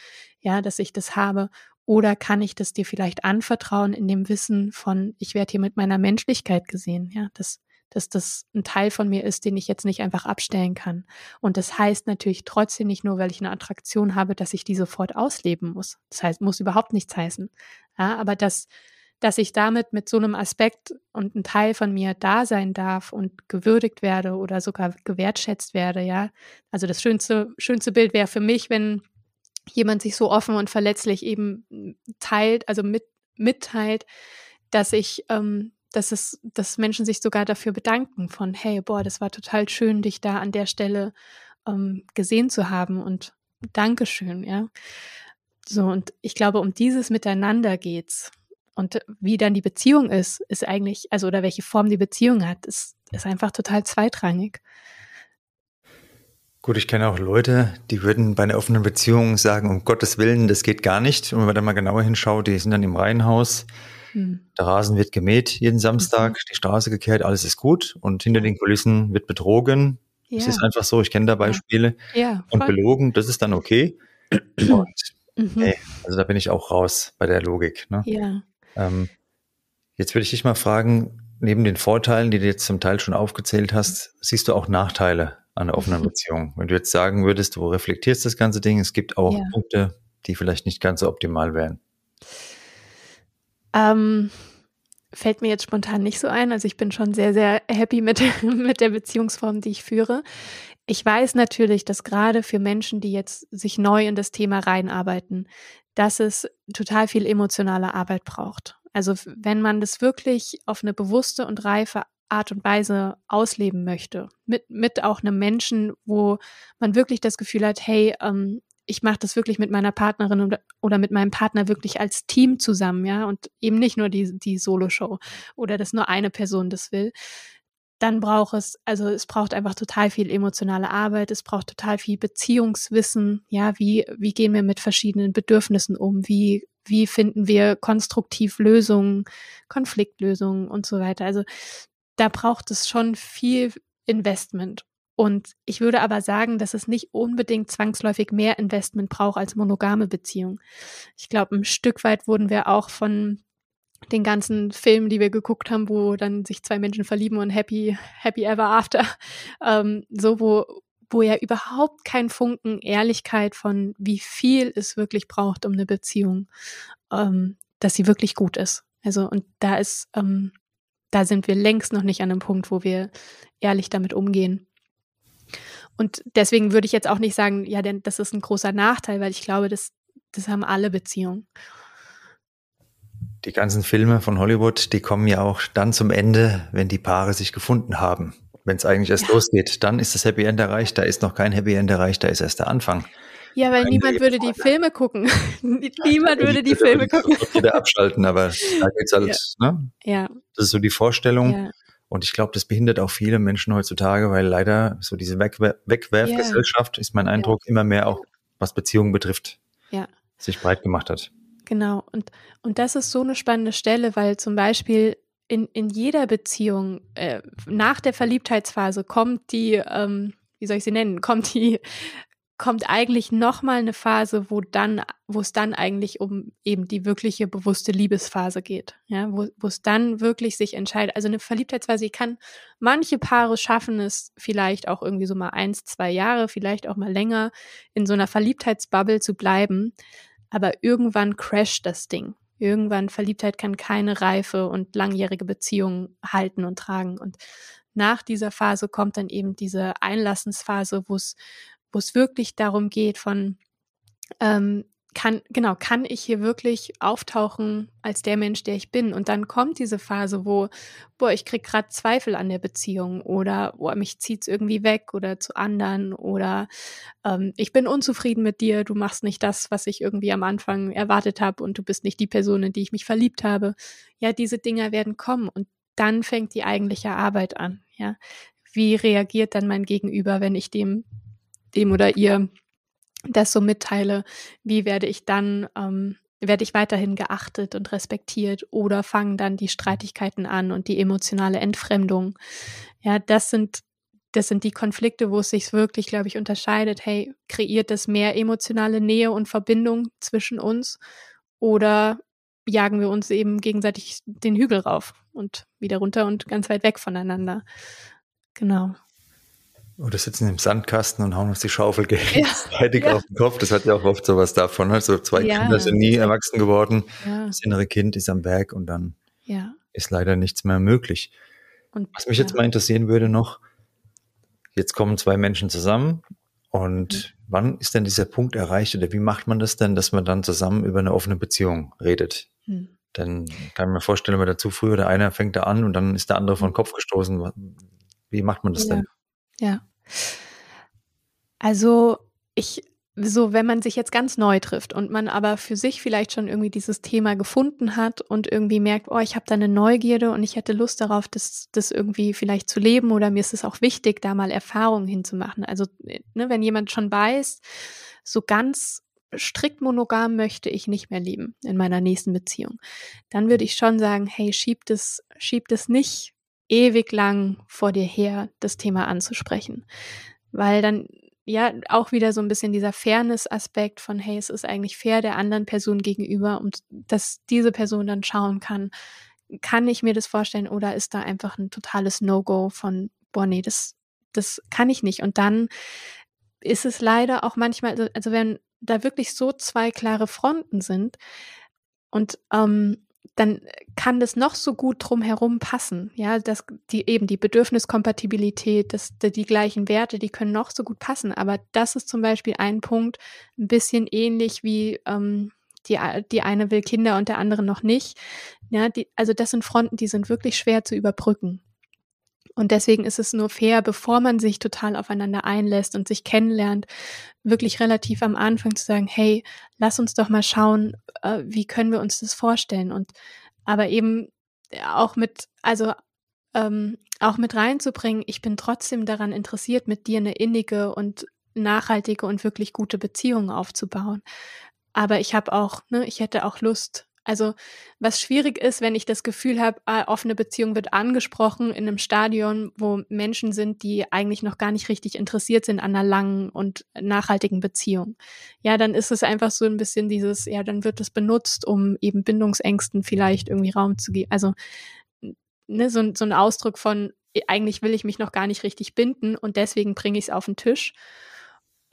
ja, dass ich das habe. Oder kann ich das dir vielleicht anvertrauen in dem Wissen von, ich werde hier mit meiner Menschlichkeit gesehen, ja, dass, dass das ein Teil von mir ist, den ich jetzt nicht einfach abstellen kann. Und das heißt natürlich trotzdem nicht nur, weil ich eine Attraktion habe, dass ich die sofort ausleben muss. Das heißt, muss überhaupt nichts heißen. Ja, aber dass, dass ich damit mit so einem Aspekt und ein Teil von mir da sein darf und gewürdigt werde oder sogar gewertschätzt werde, ja. Also das schönste, schönste Bild wäre für mich, wenn jemand sich so offen und verletzlich eben teilt, also mit, mitteilt, dass ich, ähm, dass es, dass Menschen sich sogar dafür bedanken von, hey, boah, das war total schön, dich da an der Stelle ähm, gesehen zu haben und Dankeschön, ja. So, und ich glaube, um dieses Miteinander geht's. Und wie dann die Beziehung ist, ist eigentlich, also oder welche Form die Beziehung hat, ist, ist einfach total zweitrangig.
Gut, ich kenne auch Leute, die würden bei einer offenen Beziehung sagen, um Gottes Willen, das geht gar nicht. Und wenn man da mal genauer hinschaut, die sind dann im Reihenhaus, hm. der Rasen wird gemäht jeden Samstag, mhm. die Straße gekehrt, alles ist gut. Und hinter den Kulissen wird betrogen. Ja. Das ist einfach so, ich kenne da Beispiele. Ja, und belogen, das ist dann okay. Und mhm. hey, also da bin ich auch raus bei der Logik. Ne? Ja. Ähm, jetzt würde ich dich mal fragen, neben den Vorteilen, die du jetzt zum Teil schon aufgezählt hast, siehst du auch Nachteile an einer offenen Beziehung. Wenn du jetzt sagen würdest, du reflektierst das ganze Ding, es gibt auch ja. Punkte, die vielleicht nicht ganz so optimal wären.
Ähm, fällt mir jetzt spontan nicht so ein. Also ich bin schon sehr, sehr happy mit, mit der Beziehungsform, die ich führe. Ich weiß natürlich, dass gerade für Menschen, die jetzt sich neu in das Thema reinarbeiten, dass es total viel emotionale Arbeit braucht. Also wenn man das wirklich auf eine bewusste und reife Art und Weise ausleben möchte. Mit, mit auch einem Menschen, wo man wirklich das Gefühl hat, hey, ähm, ich mache das wirklich mit meiner Partnerin oder mit meinem Partner wirklich als Team zusammen, ja, und eben nicht nur die, die Solo-Show oder dass nur eine Person das will. Dann braucht es, also es braucht einfach total viel emotionale Arbeit, es braucht total viel Beziehungswissen, ja, wie, wie gehen wir mit verschiedenen Bedürfnissen um, wie, wie finden wir konstruktiv Lösungen, Konfliktlösungen und so weiter. Also da braucht es schon viel Investment. Und ich würde aber sagen, dass es nicht unbedingt zwangsläufig mehr Investment braucht als monogame Beziehung. Ich glaube, ein Stück weit wurden wir auch von den ganzen Filmen, die wir geguckt haben, wo dann sich zwei Menschen verlieben und happy, happy ever after, ähm, so wo, wo ja überhaupt kein Funken Ehrlichkeit von wie viel es wirklich braucht, um eine Beziehung, ähm, dass sie wirklich gut ist. Also und da ist ähm, da sind wir längst noch nicht an einem Punkt, wo wir ehrlich damit umgehen. Und deswegen würde ich jetzt auch nicht sagen, ja, denn das ist ein großer Nachteil, weil ich glaube, das, das haben alle Beziehungen.
die ganzen Filme von Hollywood, die kommen ja auch dann zum Ende, wenn die Paare sich gefunden haben. Wenn es eigentlich erst ja. losgeht, dann ist das Happy End erreicht. Da ist noch kein Happy End erreicht, da ist erst der Anfang.
Ja, weil niemand würde die Filme gucken. niemand würde die Filme gucken.
Wieder abschalten, aber da geht's halt, ja. ne?
Ja.
Das ist so die Vorstellung. Ja. Und ich glaube, das behindert auch viele Menschen heutzutage, weil leider so diese Wegwer Wegwerfgesellschaft, ist mein Eindruck, immer mehr auch, was Beziehungen betrifft,
ja.
sich breit gemacht hat.
Genau. Und, und das ist so eine spannende Stelle, weil zum Beispiel in, in jeder Beziehung äh, nach der Verliebtheitsphase kommt die, ähm, wie soll ich sie nennen, kommt die, kommt eigentlich nochmal eine Phase, wo dann, wo es dann eigentlich um eben die wirkliche bewusste Liebesphase geht. Ja, wo, wo es dann wirklich sich entscheidet. Also eine Verliebtheitsphase, kann, manche Paare schaffen es vielleicht auch irgendwie so mal eins, zwei Jahre, vielleicht auch mal länger in so einer Verliebtheitsbubble zu bleiben. Aber irgendwann crasht das Ding. Irgendwann Verliebtheit kann keine reife und langjährige Beziehung halten und tragen. Und nach dieser Phase kommt dann eben diese Einlassensphase, wo es, wo es wirklich darum geht von, ähm, kann, genau, kann ich hier wirklich auftauchen als der Mensch, der ich bin? Und dann kommt diese Phase, wo, boah, ich krieg gerade Zweifel an der Beziehung oder boah, mich zieht's irgendwie weg oder zu anderen oder ähm, ich bin unzufrieden mit dir, du machst nicht das, was ich irgendwie am Anfang erwartet habe und du bist nicht die Person, in die ich mich verliebt habe. Ja, diese Dinger werden kommen und dann fängt die eigentliche Arbeit an. Ja, wie reagiert dann mein Gegenüber, wenn ich dem, dem oder ihr das so mitteile, wie werde ich dann, ähm, werde ich weiterhin geachtet und respektiert oder fangen dann die Streitigkeiten an und die emotionale Entfremdung. Ja, das sind, das sind die Konflikte, wo es sich wirklich, glaube ich, unterscheidet. Hey, kreiert das mehr emotionale Nähe und Verbindung zwischen uns oder jagen wir uns eben gegenseitig den Hügel rauf und wieder runter und ganz weit weg voneinander. Genau.
Oder sitzen im Sandkasten und hauen uns die Schaufel gegenseitig ja. auf den Kopf. Das hat ja auch oft sowas davon. Also zwei ja. Kinder sind nie erwachsen geworden. Ja. Das innere Kind ist am Berg und dann ist leider nichts mehr möglich. Und, Was mich jetzt mal interessieren würde noch, jetzt kommen zwei Menschen zusammen und mhm. wann ist denn dieser Punkt erreicht oder wie macht man das denn, dass man dann zusammen über eine offene Beziehung redet? Mhm. Dann kann man mir vorstellen, wenn man dazu früh oder einer fängt da an und dann ist der andere von den Kopf gestoßen. Wie macht man das denn?
Ja. Also ich, so wenn man sich jetzt ganz neu trifft und man aber für sich vielleicht schon irgendwie dieses Thema gefunden hat und irgendwie merkt, oh, ich habe da eine Neugierde und ich hätte Lust darauf, das, das irgendwie vielleicht zu leben oder mir ist es auch wichtig, da mal Erfahrungen hinzumachen. Also ne, wenn jemand schon weiß, so ganz strikt monogam möchte ich nicht mehr leben in meiner nächsten Beziehung, dann würde ich schon sagen, hey, schiebt es, schiebt es nicht ewig lang vor dir her, das Thema anzusprechen. Weil dann ja auch wieder so ein bisschen dieser Fairness-Aspekt von, hey, es ist eigentlich fair der anderen Person gegenüber und dass diese Person dann schauen kann, kann ich mir das vorstellen oder ist da einfach ein totales No-Go von, boah, nee, das, das kann ich nicht. Und dann ist es leider auch manchmal, also, also wenn da wirklich so zwei klare Fronten sind und ähm, dann kann das noch so gut drumherum passen. Ja, dass die eben die Bedürfniskompatibilität, das, die, die gleichen Werte, die können noch so gut passen. Aber das ist zum Beispiel ein Punkt, ein bisschen ähnlich wie ähm, die, die eine will Kinder und der andere noch nicht. Ja, die, also das sind Fronten, die sind wirklich schwer zu überbrücken. Und deswegen ist es nur fair, bevor man sich total aufeinander einlässt und sich kennenlernt, wirklich relativ am Anfang zu sagen, hey, lass uns doch mal schauen, äh, wie können wir uns das vorstellen? Und aber eben auch mit, also ähm, auch mit reinzubringen, ich bin trotzdem daran interessiert, mit dir eine innige und nachhaltige und wirklich gute Beziehung aufzubauen. Aber ich habe auch, ne, ich hätte auch Lust, also was schwierig ist, wenn ich das Gefühl habe, ah, offene Beziehung wird angesprochen in einem Stadion, wo Menschen sind, die eigentlich noch gar nicht richtig interessiert sind an einer langen und nachhaltigen Beziehung. Ja, dann ist es einfach so ein bisschen dieses, ja, dann wird es benutzt, um eben Bindungsängsten vielleicht irgendwie Raum zu geben. Also ne, so, so ein Ausdruck von, eigentlich will ich mich noch gar nicht richtig binden und deswegen bringe ich es auf den Tisch.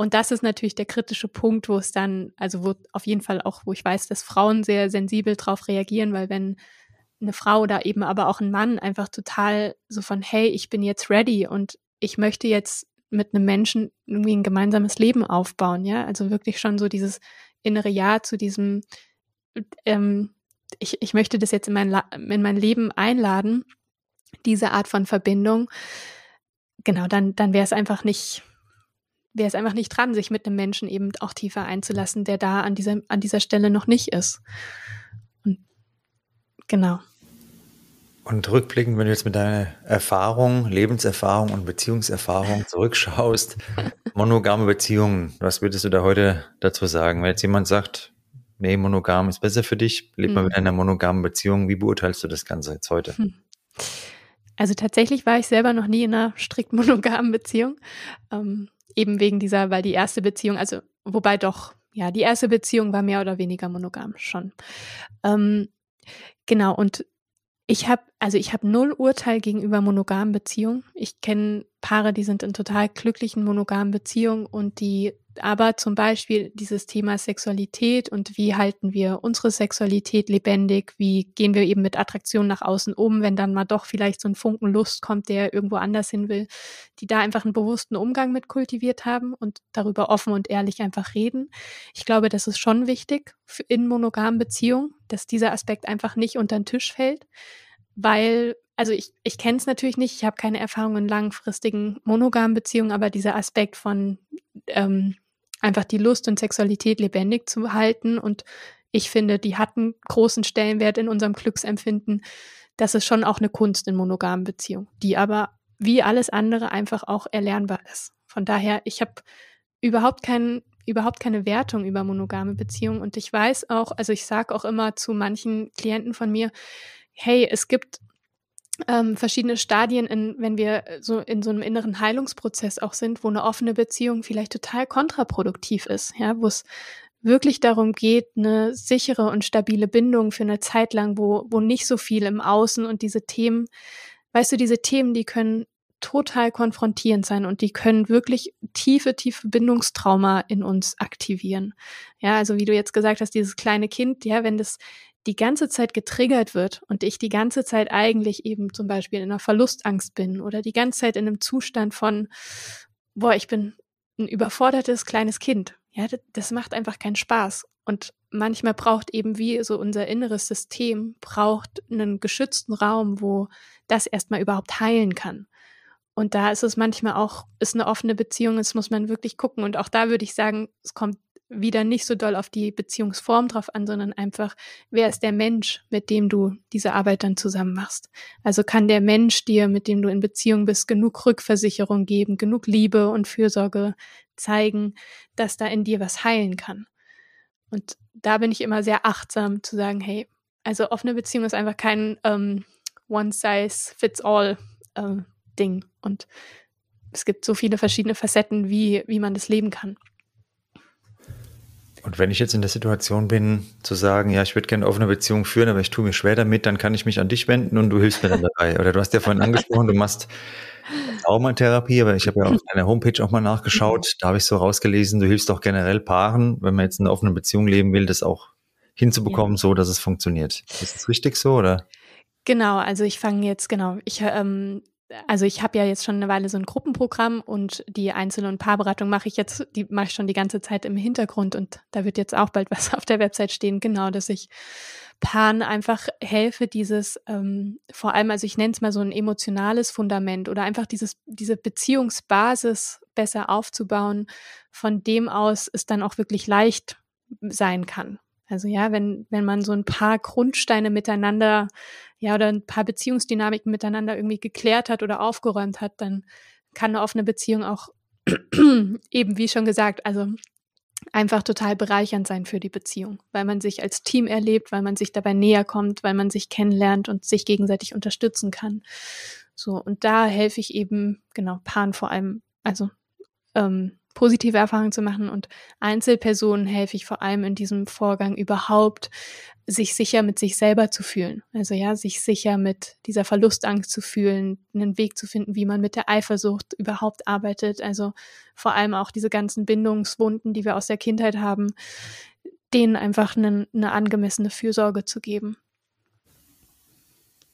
Und das ist natürlich der kritische Punkt, wo es dann, also wo auf jeden Fall auch, wo ich weiß, dass Frauen sehr sensibel drauf reagieren, weil wenn eine Frau oder eben aber auch ein Mann einfach total so von, hey, ich bin jetzt ready und ich möchte jetzt mit einem Menschen irgendwie ein gemeinsames Leben aufbauen, ja, also wirklich schon so dieses innere Ja zu diesem, ähm, ich, ich möchte das jetzt in mein, in mein Leben einladen, diese Art von Verbindung, genau, dann, dann wäre es einfach nicht, wäre es einfach nicht dran, sich mit einem Menschen eben auch tiefer einzulassen, der da an dieser, an dieser Stelle noch nicht ist. Und genau.
Und rückblickend, wenn du jetzt mit deiner Erfahrung, Lebenserfahrung und Beziehungserfahrung zurückschaust, monogame Beziehungen, was würdest du da heute dazu sagen? Wenn jetzt jemand sagt, nee, monogam ist besser für dich, lebt mal hm. mit einer monogamen Beziehung, wie beurteilst du das Ganze jetzt heute? Hm.
Also tatsächlich war ich selber noch nie in einer strikt monogamen Beziehung. Ähm, eben wegen dieser, weil die erste Beziehung, also wobei doch, ja, die erste Beziehung war mehr oder weniger monogam schon. Ähm, genau, und ich habe, also ich habe null Urteil gegenüber monogamen Beziehungen. Ich kenne Paare, die sind in total glücklichen monogamen Beziehungen und die aber zum Beispiel dieses Thema Sexualität und wie halten wir unsere Sexualität lebendig, wie gehen wir eben mit Attraktion nach außen um, wenn dann mal doch vielleicht so ein Funken Lust kommt, der irgendwo anders hin will, die da einfach einen bewussten Umgang mit kultiviert haben und darüber offen und ehrlich einfach reden. Ich glaube, das ist schon wichtig in monogamen Beziehungen, dass dieser Aspekt einfach nicht unter den Tisch fällt, weil also ich, ich kenne es natürlich nicht, ich habe keine Erfahrung in langfristigen monogamen Beziehungen, aber dieser Aspekt von ähm, einfach die Lust und Sexualität lebendig zu halten und ich finde, die hatten großen Stellenwert in unserem Glücksempfinden. Das ist schon auch eine Kunst in monogamen Beziehungen, die aber wie alles andere einfach auch erlernbar ist. Von daher, ich habe überhaupt keinen überhaupt keine Wertung über monogame Beziehungen und ich weiß auch, also ich sage auch immer zu manchen Klienten von mir, hey, es gibt ähm, verschiedene Stadien, in, wenn wir so in so einem inneren Heilungsprozess auch sind, wo eine offene Beziehung vielleicht total kontraproduktiv ist, ja, wo es wirklich darum geht, eine sichere und stabile Bindung für eine Zeit lang, wo, wo nicht so viel im Außen und diese Themen, weißt du, diese Themen, die können total konfrontierend sein und die können wirklich tiefe, tiefe Bindungstrauma in uns aktivieren. Ja, also wie du jetzt gesagt hast, dieses kleine Kind, ja, wenn das die ganze Zeit getriggert wird und ich die ganze Zeit eigentlich eben zum Beispiel in einer Verlustangst bin oder die ganze Zeit in einem Zustand von, boah, ich bin ein überfordertes kleines Kind. Ja, das, macht einfach keinen Spaß. Und manchmal braucht eben wie so unser inneres System, braucht einen geschützten Raum, wo das erstmal überhaupt heilen kann. Und da ist es manchmal auch, ist eine offene Beziehung, das muss man wirklich gucken. Und auch da würde ich sagen, es kommt wieder nicht so doll auf die Beziehungsform drauf an, sondern einfach, wer ist der Mensch, mit dem du diese Arbeit dann zusammen machst? Also kann der Mensch dir, mit dem du in Beziehung bist, genug Rückversicherung geben, genug Liebe und Fürsorge zeigen, dass da in dir was heilen kann. Und da bin ich immer sehr achtsam zu sagen, hey, also offene Beziehung ist einfach kein ähm, One-Size-Fits-All-Ding. Äh, und es gibt so viele verschiedene Facetten, wie, wie man das leben kann.
Und wenn ich jetzt in der Situation bin, zu sagen, ja, ich würde gerne eine offene Beziehung führen, aber ich tue mir schwer damit, dann kann ich mich an dich wenden und du hilfst mir dann dabei. Oder du hast ja vorhin angesprochen, du machst Traumatherapie, aber ich habe ja auf deiner Homepage auch mal nachgeschaut. Da habe ich so rausgelesen, du hilfst auch generell Paaren, wenn man jetzt in einer offenen Beziehung leben will, das auch hinzubekommen, ja. so dass es funktioniert. Ist das richtig so, oder?
Genau, also ich fange jetzt, genau, ich ähm, also ich habe ja jetzt schon eine Weile so ein Gruppenprogramm und die Einzel- und Paarberatung mache ich jetzt, die mache ich schon die ganze Zeit im Hintergrund und da wird jetzt auch bald was auf der Website stehen, genau, dass ich Paaren einfach helfe, dieses ähm, vor allem, also ich nenne es mal so ein emotionales Fundament oder einfach dieses, diese Beziehungsbasis besser aufzubauen, von dem aus es dann auch wirklich leicht sein kann. Also ja, wenn, wenn man so ein paar Grundsteine miteinander, ja, oder ein paar Beziehungsdynamiken miteinander irgendwie geklärt hat oder aufgeräumt hat, dann kann eine offene Beziehung auch eben, wie schon gesagt, also einfach total bereichernd sein für die Beziehung, weil man sich als Team erlebt, weil man sich dabei näher kommt, weil man sich kennenlernt und sich gegenseitig unterstützen kann. So, und da helfe ich eben, genau, Paaren vor allem, also ähm, positive Erfahrungen zu machen und Einzelpersonen helfe ich vor allem in diesem Vorgang überhaupt, sich sicher mit sich selber zu fühlen. Also ja, sich sicher mit dieser Verlustangst zu fühlen, einen Weg zu finden, wie man mit der Eifersucht überhaupt arbeitet. Also vor allem auch diese ganzen Bindungswunden, die wir aus der Kindheit haben, denen einfach eine, eine angemessene Fürsorge zu geben.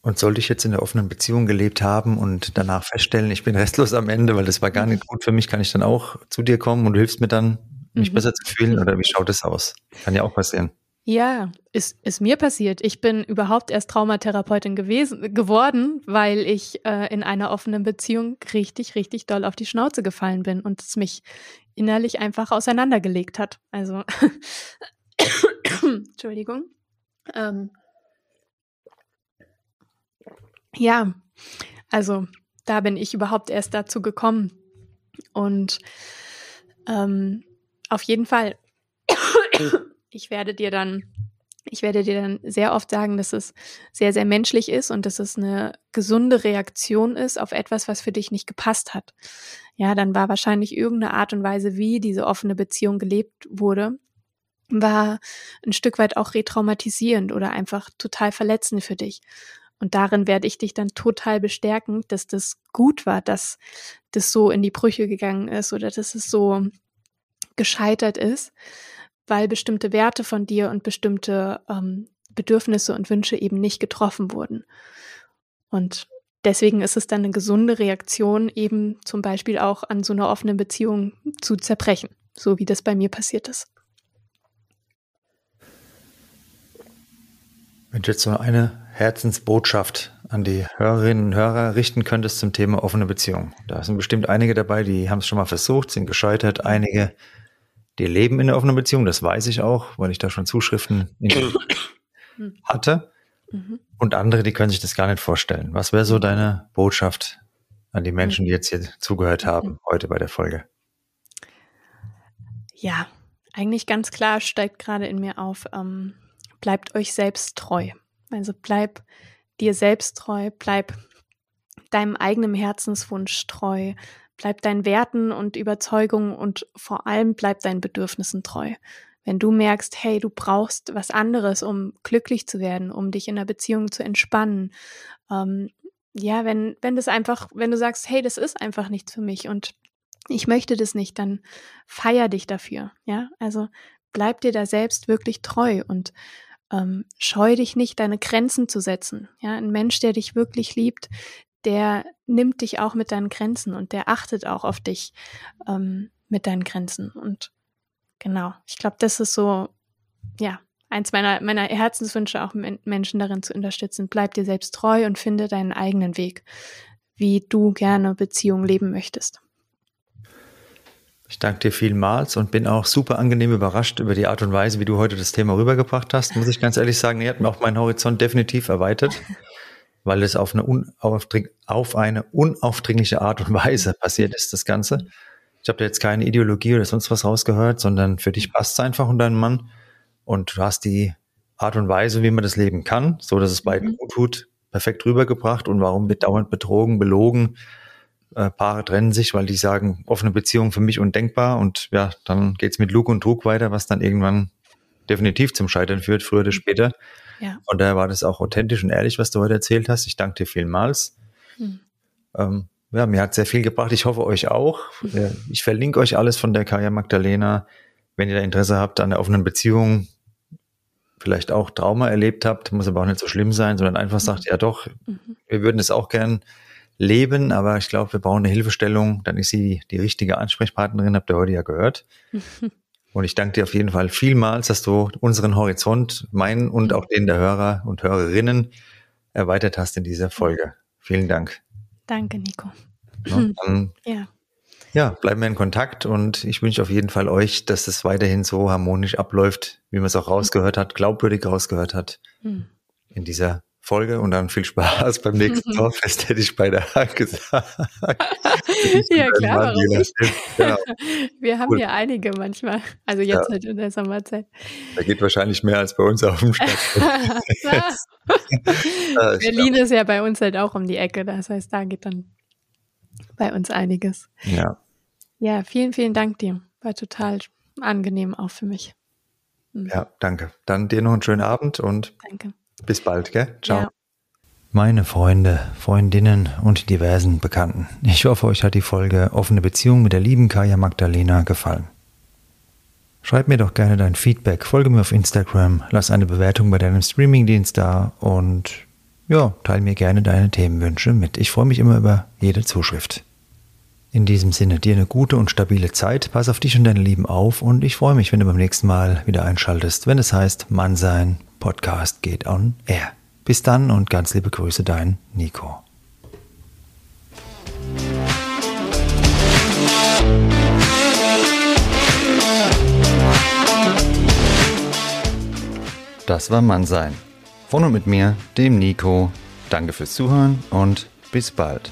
Und sollte ich jetzt in der offenen Beziehung gelebt haben und danach feststellen, ich bin restlos am Ende, weil das war gar nicht gut für mich, kann ich dann auch zu dir kommen und du hilfst mir dann, mich mhm. besser zu fühlen? Oder wie schaut das aus? Kann ja auch passieren.
Ja, ist, ist mir passiert. Ich bin überhaupt erst Traumatherapeutin gewesen, geworden, weil ich äh, in einer offenen Beziehung richtig, richtig doll auf die Schnauze gefallen bin und es mich innerlich einfach auseinandergelegt hat. Also, Entschuldigung. Ähm, ja, also da bin ich überhaupt erst dazu gekommen. Und ähm, auf jeden Fall, ich werde dir dann, ich werde dir dann sehr oft sagen, dass es sehr, sehr menschlich ist und dass es eine gesunde Reaktion ist auf etwas, was für dich nicht gepasst hat. Ja, dann war wahrscheinlich irgendeine Art und Weise, wie diese offene Beziehung gelebt wurde, war ein Stück weit auch retraumatisierend oder einfach total verletzend für dich. Und darin werde ich dich dann total bestärken, dass das gut war, dass das so in die Brüche gegangen ist oder dass es so gescheitert ist, weil bestimmte Werte von dir und bestimmte ähm, Bedürfnisse und Wünsche eben nicht getroffen wurden. Und deswegen ist es dann eine gesunde Reaktion, eben zum Beispiel auch an so einer offenen Beziehung zu zerbrechen, so wie das bei mir passiert ist.
Wenn du jetzt so eine Herzensbotschaft an die Hörerinnen und Hörer richten könntest zum Thema offene Beziehung. Da sind bestimmt einige dabei, die haben es schon mal versucht, sind gescheitert. Einige, die leben in einer offenen Beziehung, das weiß ich auch, weil ich da schon Zuschriften hatte. Mhm. Und andere, die können sich das gar nicht vorstellen. Was wäre so deine Botschaft an die Menschen, die jetzt hier zugehört haben, mhm. heute bei der Folge?
Ja, eigentlich ganz klar steigt gerade in mir auf, ähm, bleibt euch selbst treu. Also bleib dir selbst treu, bleib deinem eigenen Herzenswunsch treu, bleib deinen Werten und Überzeugungen und vor allem bleib deinen Bedürfnissen treu. Wenn du merkst, hey, du brauchst was anderes, um glücklich zu werden, um dich in der Beziehung zu entspannen, ähm, ja, wenn, wenn das einfach, wenn du sagst, hey, das ist einfach nichts für mich und ich möchte das nicht, dann feier dich dafür, ja, also bleib dir da selbst wirklich treu und ähm, scheu dich nicht, deine Grenzen zu setzen. Ja, ein Mensch, der dich wirklich liebt, der nimmt dich auch mit deinen Grenzen und der achtet auch auf dich ähm, mit deinen Grenzen. Und genau, ich glaube, das ist so, ja, eins meiner, meiner Herzenswünsche, auch Menschen darin zu unterstützen. Bleib dir selbst treu und finde deinen eigenen Weg, wie du gerne Beziehung leben möchtest.
Ich danke dir vielmals und bin auch super angenehm überrascht über die Art und Weise, wie du heute das Thema rübergebracht hast. Muss ich ganz ehrlich sagen, ihr hat mir auch meinen Horizont definitiv erweitert, weil es auf eine, auf eine unaufdringliche Art und Weise passiert ist, das Ganze. Ich habe da jetzt keine Ideologie oder sonst was rausgehört, sondern für dich passt es einfach und dein Mann. Und du hast die Art und Weise, wie man das leben kann, so dass es beiden mhm. gut tut, perfekt rübergebracht. Und warum wird dauernd betrogen, belogen? Äh, Paare trennen sich, weil die sagen, offene Beziehung für mich undenkbar und ja, dann geht's mit Lug und Trug weiter, was dann irgendwann definitiv zum Scheitern führt, früher oder später. Ja. Und daher war das auch authentisch und ehrlich, was du heute erzählt hast. Ich danke dir vielmals. Hm. Ähm, ja, mir hat sehr viel gebracht. Ich hoffe euch auch. Hm. Ich verlinke euch alles von der Kaya Magdalena. Wenn ihr da Interesse habt an der offenen Beziehung, vielleicht auch Trauma erlebt habt, muss aber auch nicht so schlimm sein, sondern einfach sagt, ja doch, mhm. wir würden es auch gern leben, aber ich glaube, wir brauchen eine Hilfestellung. Dann ist sie die richtige Ansprechpartnerin, habt ihr heute ja gehört. Und ich danke dir auf jeden Fall vielmals, dass du unseren Horizont, meinen und auch den der Hörer und Hörerinnen erweitert hast in dieser Folge. Vielen Dank.
Danke, Nico.
Ja, dann, ja. ja, bleiben wir in Kontakt und ich wünsche auf jeden Fall euch, dass es weiterhin so harmonisch abläuft, wie man es auch rausgehört hat, glaubwürdig rausgehört hat hm. in dieser Folge und dann viel Spaß beim nächsten Dorffest, hätte ich beide gesagt.
ja, klar, warum nicht? Genau. Wir haben cool. hier einige manchmal, also jetzt ja. halt in der Sommerzeit.
Da geht wahrscheinlich mehr als bei uns auf dem Stadt.
Berlin ist ja bei uns halt auch um die Ecke, das heißt, da geht dann bei uns einiges.
Ja.
Ja, vielen, vielen Dank dir. War total angenehm auch für mich.
Mhm. Ja, danke. Dann dir noch einen schönen Abend und
danke.
Bis bald, gell? Ciao. Ja. Meine Freunde, Freundinnen und diversen Bekannten. Ich hoffe, euch hat die Folge Offene Beziehung mit der lieben Kaya Magdalena gefallen. Schreib mir doch gerne dein Feedback, folge mir auf Instagram, lass eine Bewertung bei deinem Streamingdienst da und ja, teile mir gerne deine Themenwünsche mit. Ich freue mich immer über jede Zuschrift. In diesem Sinne, dir eine gute und stabile Zeit, pass auf dich und deine Lieben auf und ich freue mich, wenn du beim nächsten Mal wieder einschaltest, wenn es heißt Mannsein Podcast geht on air. Bis dann und ganz liebe Grüße, dein Nico. Das war Mannsein. Von und mit mir, dem Nico. Danke fürs Zuhören und bis bald.